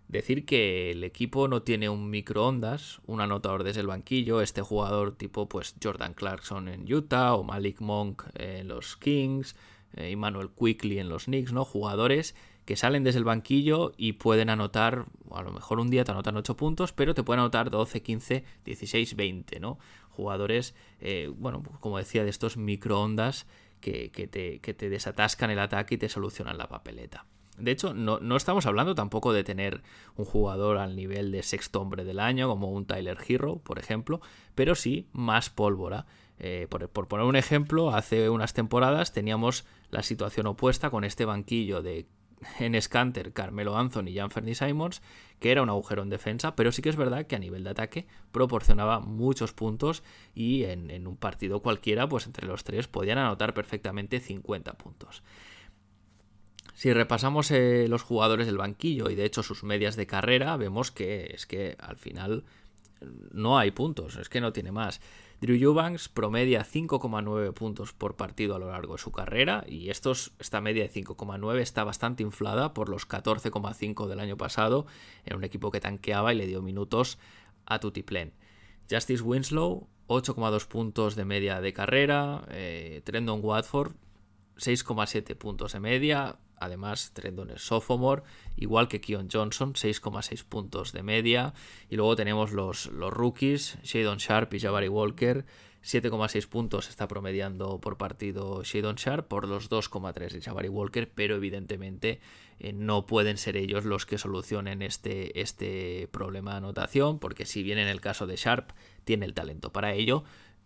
Decir que el equipo no tiene un microondas, un anotador desde el banquillo, este jugador tipo pues Jordan Clarkson en Utah o Malik Monk en los Kings, eh, Emmanuel Quickly en los Knicks, ¿no? Jugadores que salen desde el banquillo y pueden anotar, a lo mejor un día te anotan 8 puntos, pero te pueden anotar 12, 15, 16, 20, ¿no? Jugadores, eh, bueno, como decía, de estos microondas que, que, te, que te desatascan el ataque y te solucionan la papeleta. De hecho, no, no, estamos hablando tampoco de tener un jugador al nivel de sexto hombre del año, como un Tyler Hero, por ejemplo, pero sí más pólvora. Eh, por, por, poner un ejemplo, hace unas temporadas teníamos la situación opuesta con este banquillo de en Scanter, Carmelo Anthony y Fernie Simons, que era un agujero en defensa, pero sí que es verdad que a nivel de ataque proporcionaba muchos puntos y en, un partido cualquiera, pues entre los tres podían anotar perfectamente 50 puntos. Si repasamos eh, los jugadores del banquillo y de hecho sus medias de carrera, vemos que es que al final no hay puntos, es que no tiene más. Drew Eubanks promedia 5,9 puntos por partido a lo largo de su carrera y estos, esta media de 5,9 está bastante inflada por los 14,5 del año pasado en un equipo que tanqueaba y le dio minutos a Tutiplen. Justice Winslow, 8,2 puntos de media de carrera. Eh, Trendon Watford, 6,7 puntos de media. Además, Trendon es sophomore, igual que Keon Johnson, 6,6 puntos de media. Y luego tenemos los, los rookies, Shadon Sharp y Jabari Walker, 7,6 puntos está promediando por partido Shadon Sharp por los 2,3 de Jabari Walker, pero evidentemente eh, no pueden ser ellos los que solucionen este, este problema de anotación, porque si bien en el caso de Sharp tiene el talento para ello,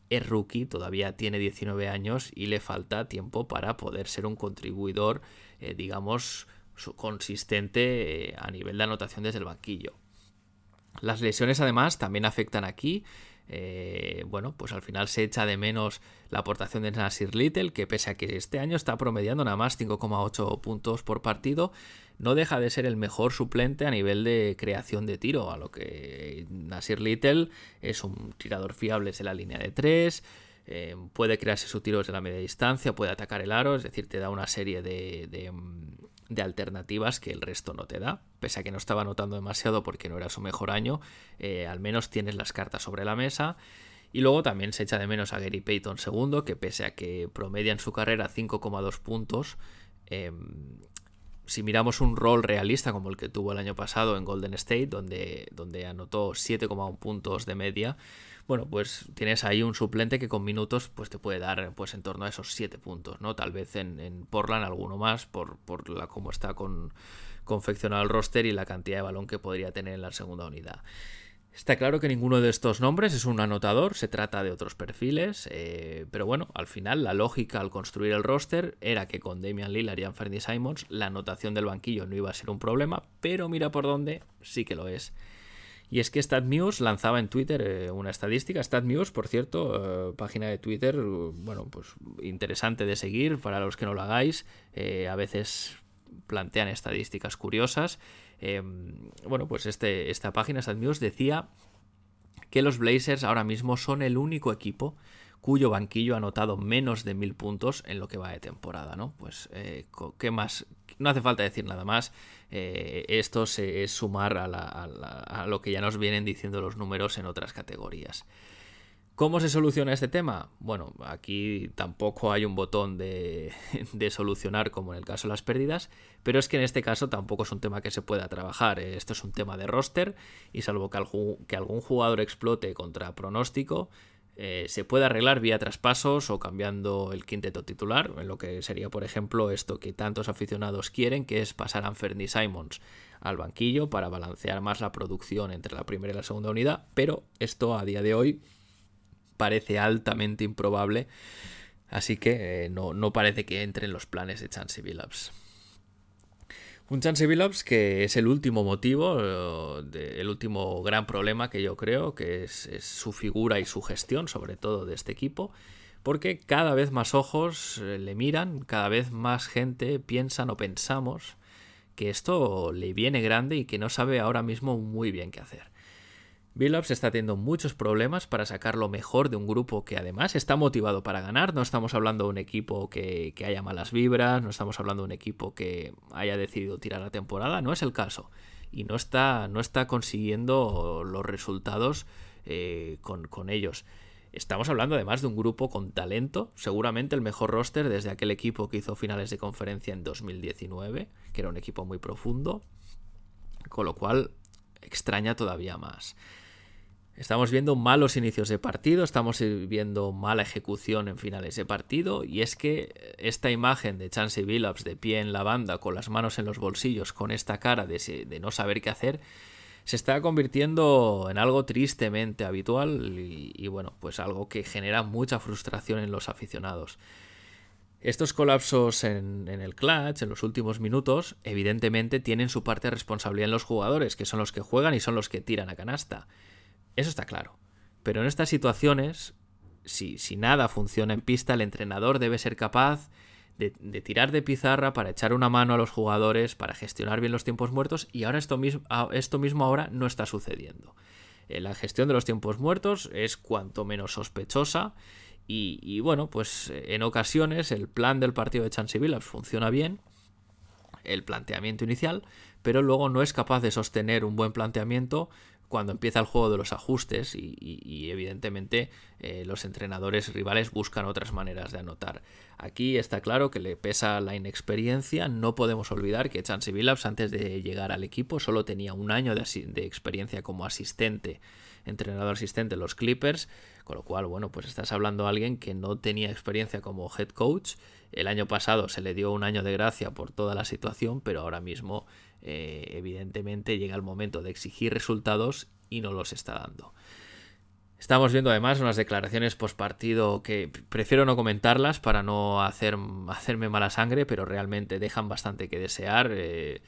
es rookie, todavía tiene 19 años y le falta tiempo para poder ser un contribuidor, eh, digamos, consistente eh, a nivel de anotación desde el banquillo. Las lesiones además también afectan aquí. Eh, bueno, pues al final se echa de menos la aportación de Nasir Little, que pese a que este año está promediando nada más 5,8 puntos por partido, no deja de ser el mejor suplente a nivel de creación de tiro, a lo que Nasir Little es un tirador fiable de la línea de 3, eh, puede crearse su tiro desde la media distancia, puede atacar el aro, es decir, te da una serie de, de, alternativas que el resto no te da. Pese a que no estaba notando demasiado porque no era su mejor año, eh, al menos tienes las cartas sobre la mesa. Y luego también se echa de menos a Gary Payton segundo, que pese a que promedia en su carrera 5,2 puntos, em, si miramos un rol realista como el que tuvo el año pasado en Golden State, donde, donde anotó 7,1 puntos de media, bueno, pues tienes ahí un suplente que con minutos pues te puede dar pues en torno a esos 7 puntos, ¿no? Tal vez en, en Portland alguno más por, por la, cómo está con, confeccionado el roster y la cantidad de balón que podría tener en la segunda unidad. Está claro que ninguno de estos nombres es un anotador, se trata de otros perfiles, eh, pero bueno, al final la lógica al construir el roster era que con Damian Lillard y Anthony Simons la anotación del banquillo no iba a ser un problema, pero mira por dónde sí que lo es. Y es que StatMuse lanzaba en Twitter eh, una estadística. StatMuse, por cierto, eh, página de Twitter, bueno, pues interesante de seguir para los que no lo hagáis. a veces plantean estadísticas curiosas. Bueno, pues este, esta página, StatMuse, decía que los Blazers ahora mismo son el único equipo cuyo banquillo ha anotado menos de mil puntos en lo que va de temporada, ¿no? Pues, eh, ¿qué más? No hace falta decir nada más. Eh, esto es sumar a lo que ya nos vienen diciendo los números en otras categorías. ¿Cómo se soluciona este tema? Bueno, aquí tampoco hay un botón de, solucionar como en el caso de las pérdidas, pero es que en este caso tampoco es un tema que se pueda trabajar. Esto es un tema de roster y salvo que, algún, jugador explote contra pronóstico, eh, se puede arreglar vía traspasos o cambiando el quinteto titular, en lo que sería, por ejemplo, esto que tantos aficionados quieren, que es pasar a Fernie Simons al banquillo para balancear más la producción entre la primera y la segunda unidad, pero esto a día de hoy parece altamente improbable. Así que eh, no, parece que entre en los planes de Chance Billups. Un Chance Billups que es el último motivo, eh, el último gran problema que yo creo, que es, su figura y su gestión, sobre todo de este equipo, porque cada vez más ojos eh, le miran, cada vez más gente piensa o pensamos que esto le viene grande y que no sabe ahora mismo muy bien qué hacer. Billups está teniendo muchos problemas para sacar lo mejor de un grupo que además está motivado para ganar. No estamos hablando de un equipo que, haya malas vibras, no estamos hablando de un equipo que haya decidido tirar la temporada, no es el caso. Y no está, no está consiguiendo los resultados eh, con, con ellos. Estamos hablando además de un grupo con talento, seguramente el mejor roster desde aquel equipo que hizo finales de conferencia en 2019, que era un equipo muy profundo, con lo cual extraña todavía más. Estamos viendo malos inicios de partido, estamos viendo mala ejecución en finales de partido y es que esta imagen de Chansey Billups de pie en la banda con las manos en los bolsillos, con esta cara de, no saber qué hacer, se está convirtiendo en algo tristemente habitual y, bueno, pues algo que genera mucha frustración en los aficionados. Estos colapsos en, en, el clutch, en los últimos minutos, evidentemente tienen su parte de responsabilidad en los jugadores, que son los que juegan y son los que tiran a canasta. Eso está claro. Pero en estas situaciones, si, si nada funciona en pista, el entrenador debe ser capaz de, tirar de pizarra para echar una mano a los jugadores, para gestionar bien los tiempos muertos, y ahora esto mismo, esto ahora no está sucediendo. Eh, la gestión de los tiempos muertos es cuanto menos sospechosa. Y, bueno, pues en ocasiones el plan del partido de Chancey funciona bien, el planteamiento inicial, pero luego no es capaz de sostener un buen planteamiento cuando empieza el juego de los ajustes y, evidentemente eh, los entrenadores rivales buscan otras maneras de anotar. Aquí está claro que le pesa la inexperiencia, no podemos olvidar que Chansey Billups antes de llegar al equipo solo tenía un año de, de experiencia como asistente, entrenador asistente en los Clippers, con lo cual, bueno, pues estás hablando de alguien que no tenía experiencia como head coach. El año pasado se le dio un año de gracia por toda la situación, pero ahora mismo, eh, evidentemente, llega el momento de exigir resultados y no los está dando. Estamos viendo además unas declaraciones post partido que prefiero no comentarlas para no hacer, hacerme mala sangre, pero realmente dejan bastante que desear. Eh,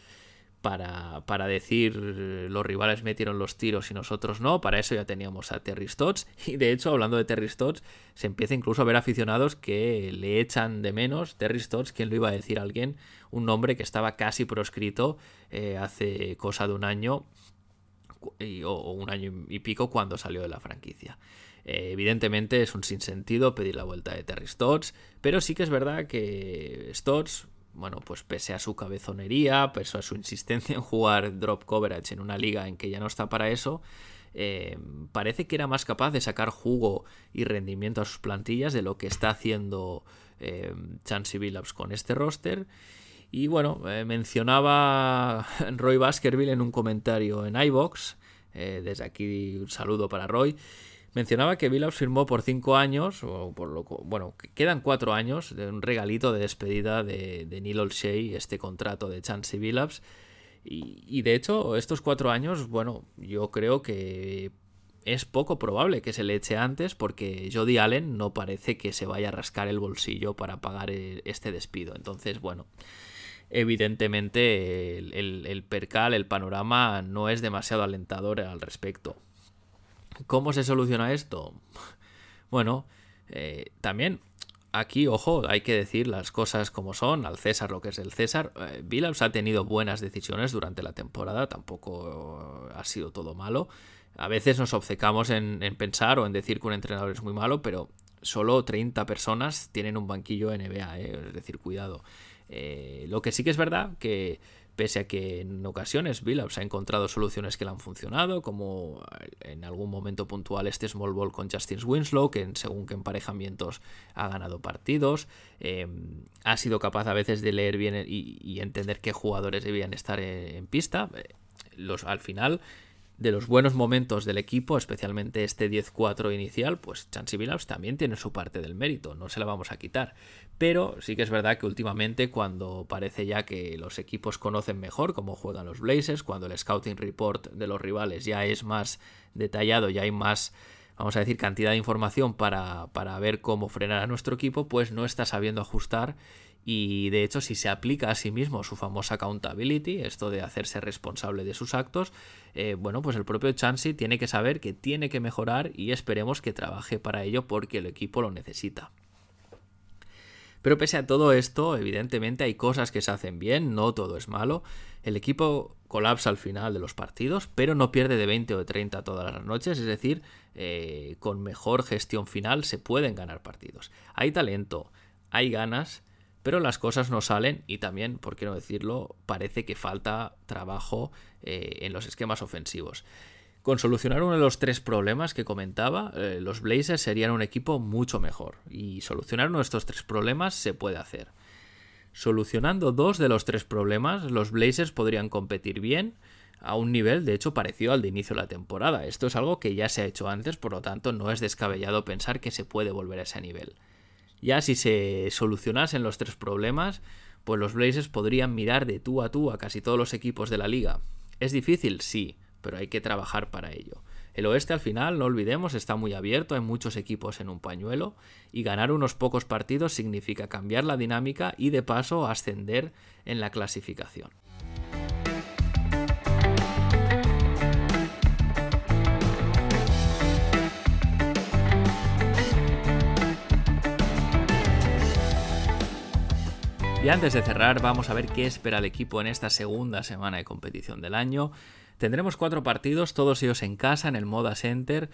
para, decir los rivales metieron los tiros y nosotros no. Para eso ya teníamos a Terry Stotts. Y de hecho, hablando de Terry Stotts, se empieza incluso a ver aficionados que le echan de menos. Terry Stotts, ¿quién lo iba a decir a alguien? Un nombre que estaba casi proscrito eh, hace cosa de un año o, un año y pico cuando salió de la franquicia. Eh, evidentemente es un sinsentido pedir la vuelta de Terry Stotts, pero sí que es verdad que Stotts bueno, pues pese a su cabezonería, pese a su insistencia en jugar drop coverage en una liga en que ya no está para eso, eh, parece que era más capaz de sacar jugo y rendimiento a sus plantillas de lo que está haciendo eh, Chansey con este roster. Y bueno, eh, mencionaba Roy Baskerville en un comentario en iBox. desde aquí un saludo para Roy. Mencionaba que Billups firmó por cinco años, o por lo bueno, quedan cuatro años de un regalito de despedida de, Neil Olshey, este contrato de Chansey Billups. Y, y de hecho, estos cuatro años, bueno, yo creo que es poco probable que se le eche antes porque Jody Allen no parece que se vaya a rascar el bolsillo para pagar e, este despido. Entonces, bueno, evidentemente el, percal, el panorama no es demasiado alentador al respecto. ¿Cómo se soluciona esto? Bueno, eh, también aquí, ojo, hay que decir las cosas como son, al César lo que es el César. Eh, ha tenido buenas decisiones durante la temporada, tampoco ha sido todo malo. A veces nos obcecamos en, en, pensar o en decir que un entrenador es muy malo, pero solo 30 personas tienen un banquillo NBA, eh, es decir, cuidado. Eh, lo que sí que es verdad que pese a que en ocasiones Billups ha encontrado soluciones que le han funcionado, como en algún momento puntual este small ball con Justin Winslow, que según que emparejamientos ha ganado partidos, em, ha sido capaz a veces de leer bien y, entender qué jugadores debían estar en, pista. Eh, los, al final de los buenos momentos del equipo, especialmente este 10-4 inicial, pues Chansey Billups también tiene su parte del mérito, no se la vamos a quitar. Pero sí que es verdad que últimamente cuando parece ya que los equipos conocen mejor cómo juegan los Blazers, cuando el scouting report de los rivales ya es más detallado, ya hay más vamos a decir, cantidad de información para, para, ver cómo frenar a nuestro equipo, pues no está sabiendo ajustar y de hecho si se aplica a sí mismo su famosa accountability, esto de hacerse responsable de sus actos, eh, bueno, pues el propio Chansey tiene que saber que tiene que mejorar y esperemos que trabaje para ello porque el equipo lo necesita. Pero pese a todo esto, evidentemente hay cosas que se hacen bien, no todo es malo. El equipo colapsa al final de los partidos, pero no pierde de 20 o de 30 todas las noches, es decir, eh, con mejor gestión final se pueden ganar partidos. Hay talento, hay ganas pero las cosas no salen y también, por qué no decirlo, parece que falta trabajo eh, en los esquemas ofensivos. Con solucionar uno de los tres problemas que comentaba, eh, los Blazers serían un equipo mucho mejor. Y solucionar uno de estos tres problemas se puede hacer. Solucionando dos de los tres problemas, los Blazers podrían competir bien a un nivel de hecho parecido al de inicio de la temporada. Esto es algo que ya se ha hecho antes, por lo tanto no es descabellado pensar que se puede volver a ese nivel. Ya si se solucionasen los tres problemas, pues los Blazers podrían mirar de tú a tú a casi todos los equipos de la liga. ¿Es difícil? Sí, pero hay que trabajar para ello. El oeste al final, no olvidemos, está muy abierto, hay muchos equipos en un pañuelo y ganar unos pocos partidos significa cambiar la dinámica y de paso ascender en la clasificación. Y antes de cerrar, vamos a ver qué espera el equipo en esta segunda semana de competición del año. Tendremos cuatro partidos, todos ellos en casa, en el Moda Center,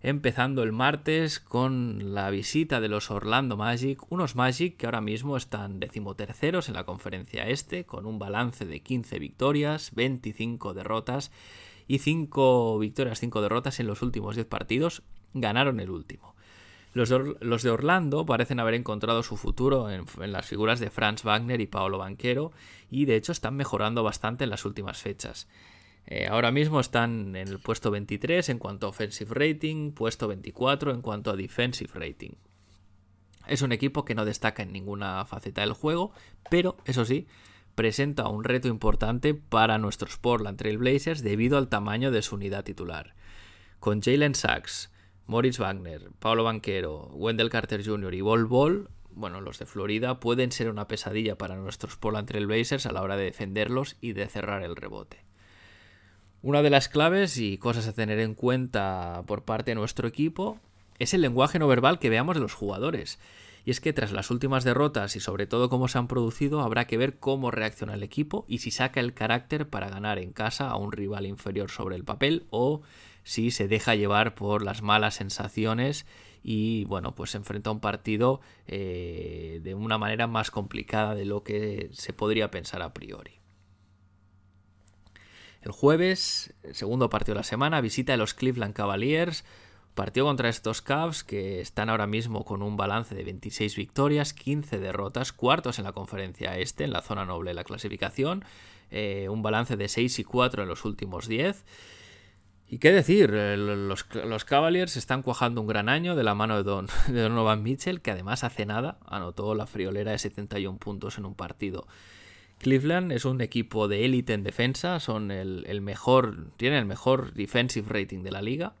empezando el martes con la visita de los Orlando Magic, unos Magic que ahora mismo están decimoterceros en la conferencia este, con un balance de 15 victorias, 25 derrotas y 5 victorias, 5 derrotas en los últimos 10 partidos, ganaron el último. Los de, Orlando parecen haber encontrado su futuro en, las figuras de Franz Wagner y Paolo Banquero y de hecho están mejorando bastante en las últimas fechas. Eh, ahora mismo están en el puesto 23 en cuanto a offensive rating, puesto 24 en cuanto a defensive rating. Es un equipo que no destaca en ninguna faceta del juego, pero eso sí, presenta un reto importante para nuestros Portland Trail Blazers debido al tamaño de su unidad titular. Con Jalen Sachs, Moritz Wagner, Paulo Banquero, Wendell Carter Jr. y Bol Bol, bueno, los de Florida pueden ser una pesadilla para nuestros Portland Trail Blazers a la hora de defenderlos y de cerrar el rebote. Una de las claves y cosas a tener en cuenta por parte de nuestro equipo es el lenguaje no verbal que veamos de los jugadores. Y es que tras las últimas derrotas y sobre todo cómo se han producido, habrá que ver cómo reacciona el equipo y si saca el carácter para ganar en casa a un rival inferior sobre el papel o si se deja llevar por las malas sensaciones y bueno, pues se enfrenta a un partido eh, de una manera más complicada de lo que se podría pensar a priori. El jueves, segundo partido de la semana, visita a los Cleveland Cavaliers. Partido contra estos Cavs que están ahora mismo con un balance de 26 victorias, 15 derrotas, cuartos en la conferencia este, en la zona noble de la clasificación, eh, un balance de 6 y 4 en los últimos 10. Y qué decir, eh, los, Cavaliers están cuajando un gran año de la mano de, Don, Donovan Mitchell, que además hace nada anotó la friolera de 71 puntos en un partido. Cleveland es un equipo de élite en defensa, son el, mejor, tienen el mejor defensive rating de la liga.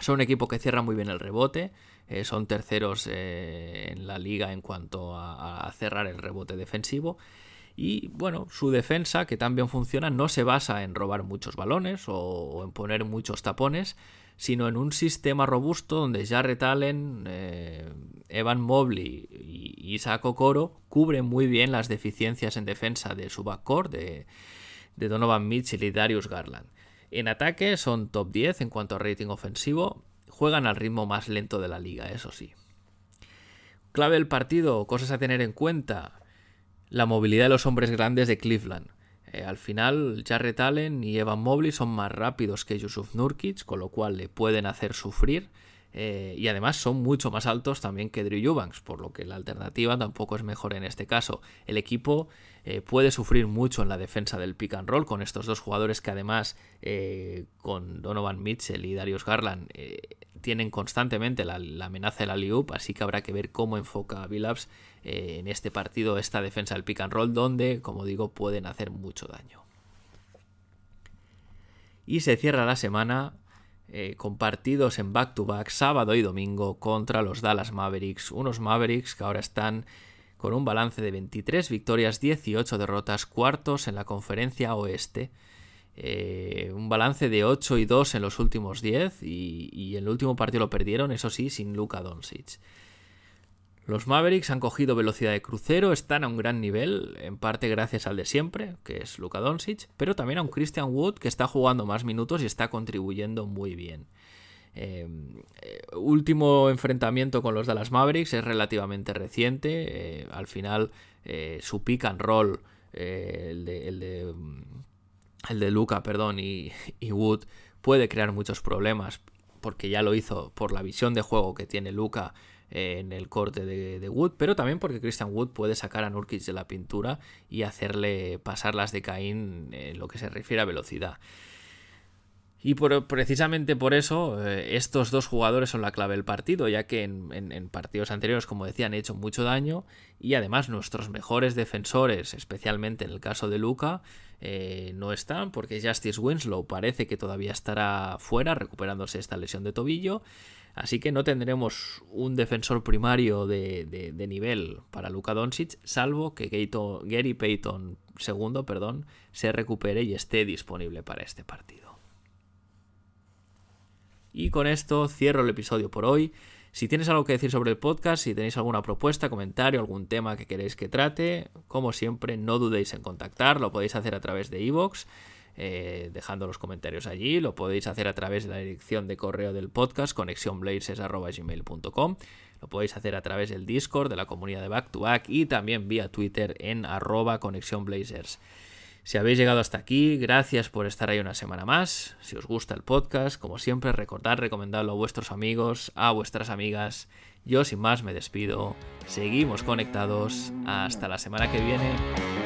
Son un equipo que cierra muy bien el rebote, eh, son terceros eh, en la liga en cuanto a, cerrar el rebote defensivo. Y bueno, su defensa, que también funciona, no se basa en robar muchos balones o en poner muchos tapones, sino en un sistema robusto donde Jarrett Allen, eh, Evan Mobley y Isaac Okoro cubren muy bien las deficiencias en defensa de su backcourt de, de Donovan Mitchell y Darius Garland. En ataque son top 10 en cuanto a rating ofensivo, juegan al ritmo más lento de la liga, eso sí. Clave del partido, cosas a tener en cuenta, la movilidad de los hombres grandes de Cleveland. Eh, al final, Jarrett Allen y Evan Mobley son más rápidos que Yusuf Nurkic, con lo cual le pueden hacer sufrir. Eh, y además son mucho más altos también que Drew Eubanks, por lo que la alternativa tampoco es mejor en este caso. El equipo eh, puede sufrir mucho en la defensa del pick and roll con estos dos jugadores que además con Donovan Mitchell y Darius Garland tienen constantemente la, amenaza del alley así que habrá que ver cómo enfoca Billups en este partido esta defensa del pick and roll, donde, como digo, pueden hacer mucho daño. Y se cierra la semana eh, con partidos en back-to-back, sábado y domingo, contra los Dallas Mavericks. Unos Mavericks que ahora están con un balance de 23 victorias, 18 derrotas, cuartos en la conferencia oeste. Eh, un balance de 8 y 2 en los últimos 10 y, en el último partido lo perdieron, eso sí, sin Luka Doncic. Los Mavericks han cogido velocidad de crucero, están a un gran nivel, en parte gracias al de siempre, que es Luka Doncic, pero también a un Christian Wood que está jugando más minutos y está contribuyendo muy bien. Eh, último enfrentamiento con los Dallas Mavericks es relativamente reciente. Eh, al final, su pick and roll, el de el de Luca, perdón, y, Wood puede crear muchos problemas porque ya lo hizo por la visión de juego que tiene Luca eh, en el corte de, Wood, pero también porque Christian Wood puede sacar a Nurkic de la pintura y hacerle pasar las de Caín en lo que se refiere a velocidad. Y precisamente por eso eh, estos dos jugadores son la clave del partido, ya que en, partidos anteriores, como decía, han hecho mucho daño y además nuestros mejores defensores, especialmente en el caso de Luca, eh, no están porque Justice Winslow parece que todavía estará fuera recuperándose esta lesión de tobillo. Así que no tendremos un defensor primario de, nivel para Luka Doncic, salvo que Gary Payton II perdón, se recupere y esté disponible para este partido. Y con esto cierro el episodio por hoy. Si tienes algo que decir sobre el podcast, si tenéis alguna propuesta, comentario, algún tema que queréis que trate, como siempre, no dudéis en contactar. Lo podéis hacer a través de iVoox, eh, dejando los comentarios allí. Lo podéis hacer a través de la dirección de correo del podcast, conexionblazers.gmail.com. Lo podéis hacer a través del Discord de la comunidad de Back to Back y también vía Twitter en arroba conexionblazers. Si habéis llegado hasta aquí, gracias por estar ahí una semana más. Si os gusta el podcast, como siempre, recordad recomendarlo a vuestros amigos, a vuestras amigas. Yo sin más me despido. Seguimos conectados. Hasta la semana que viene.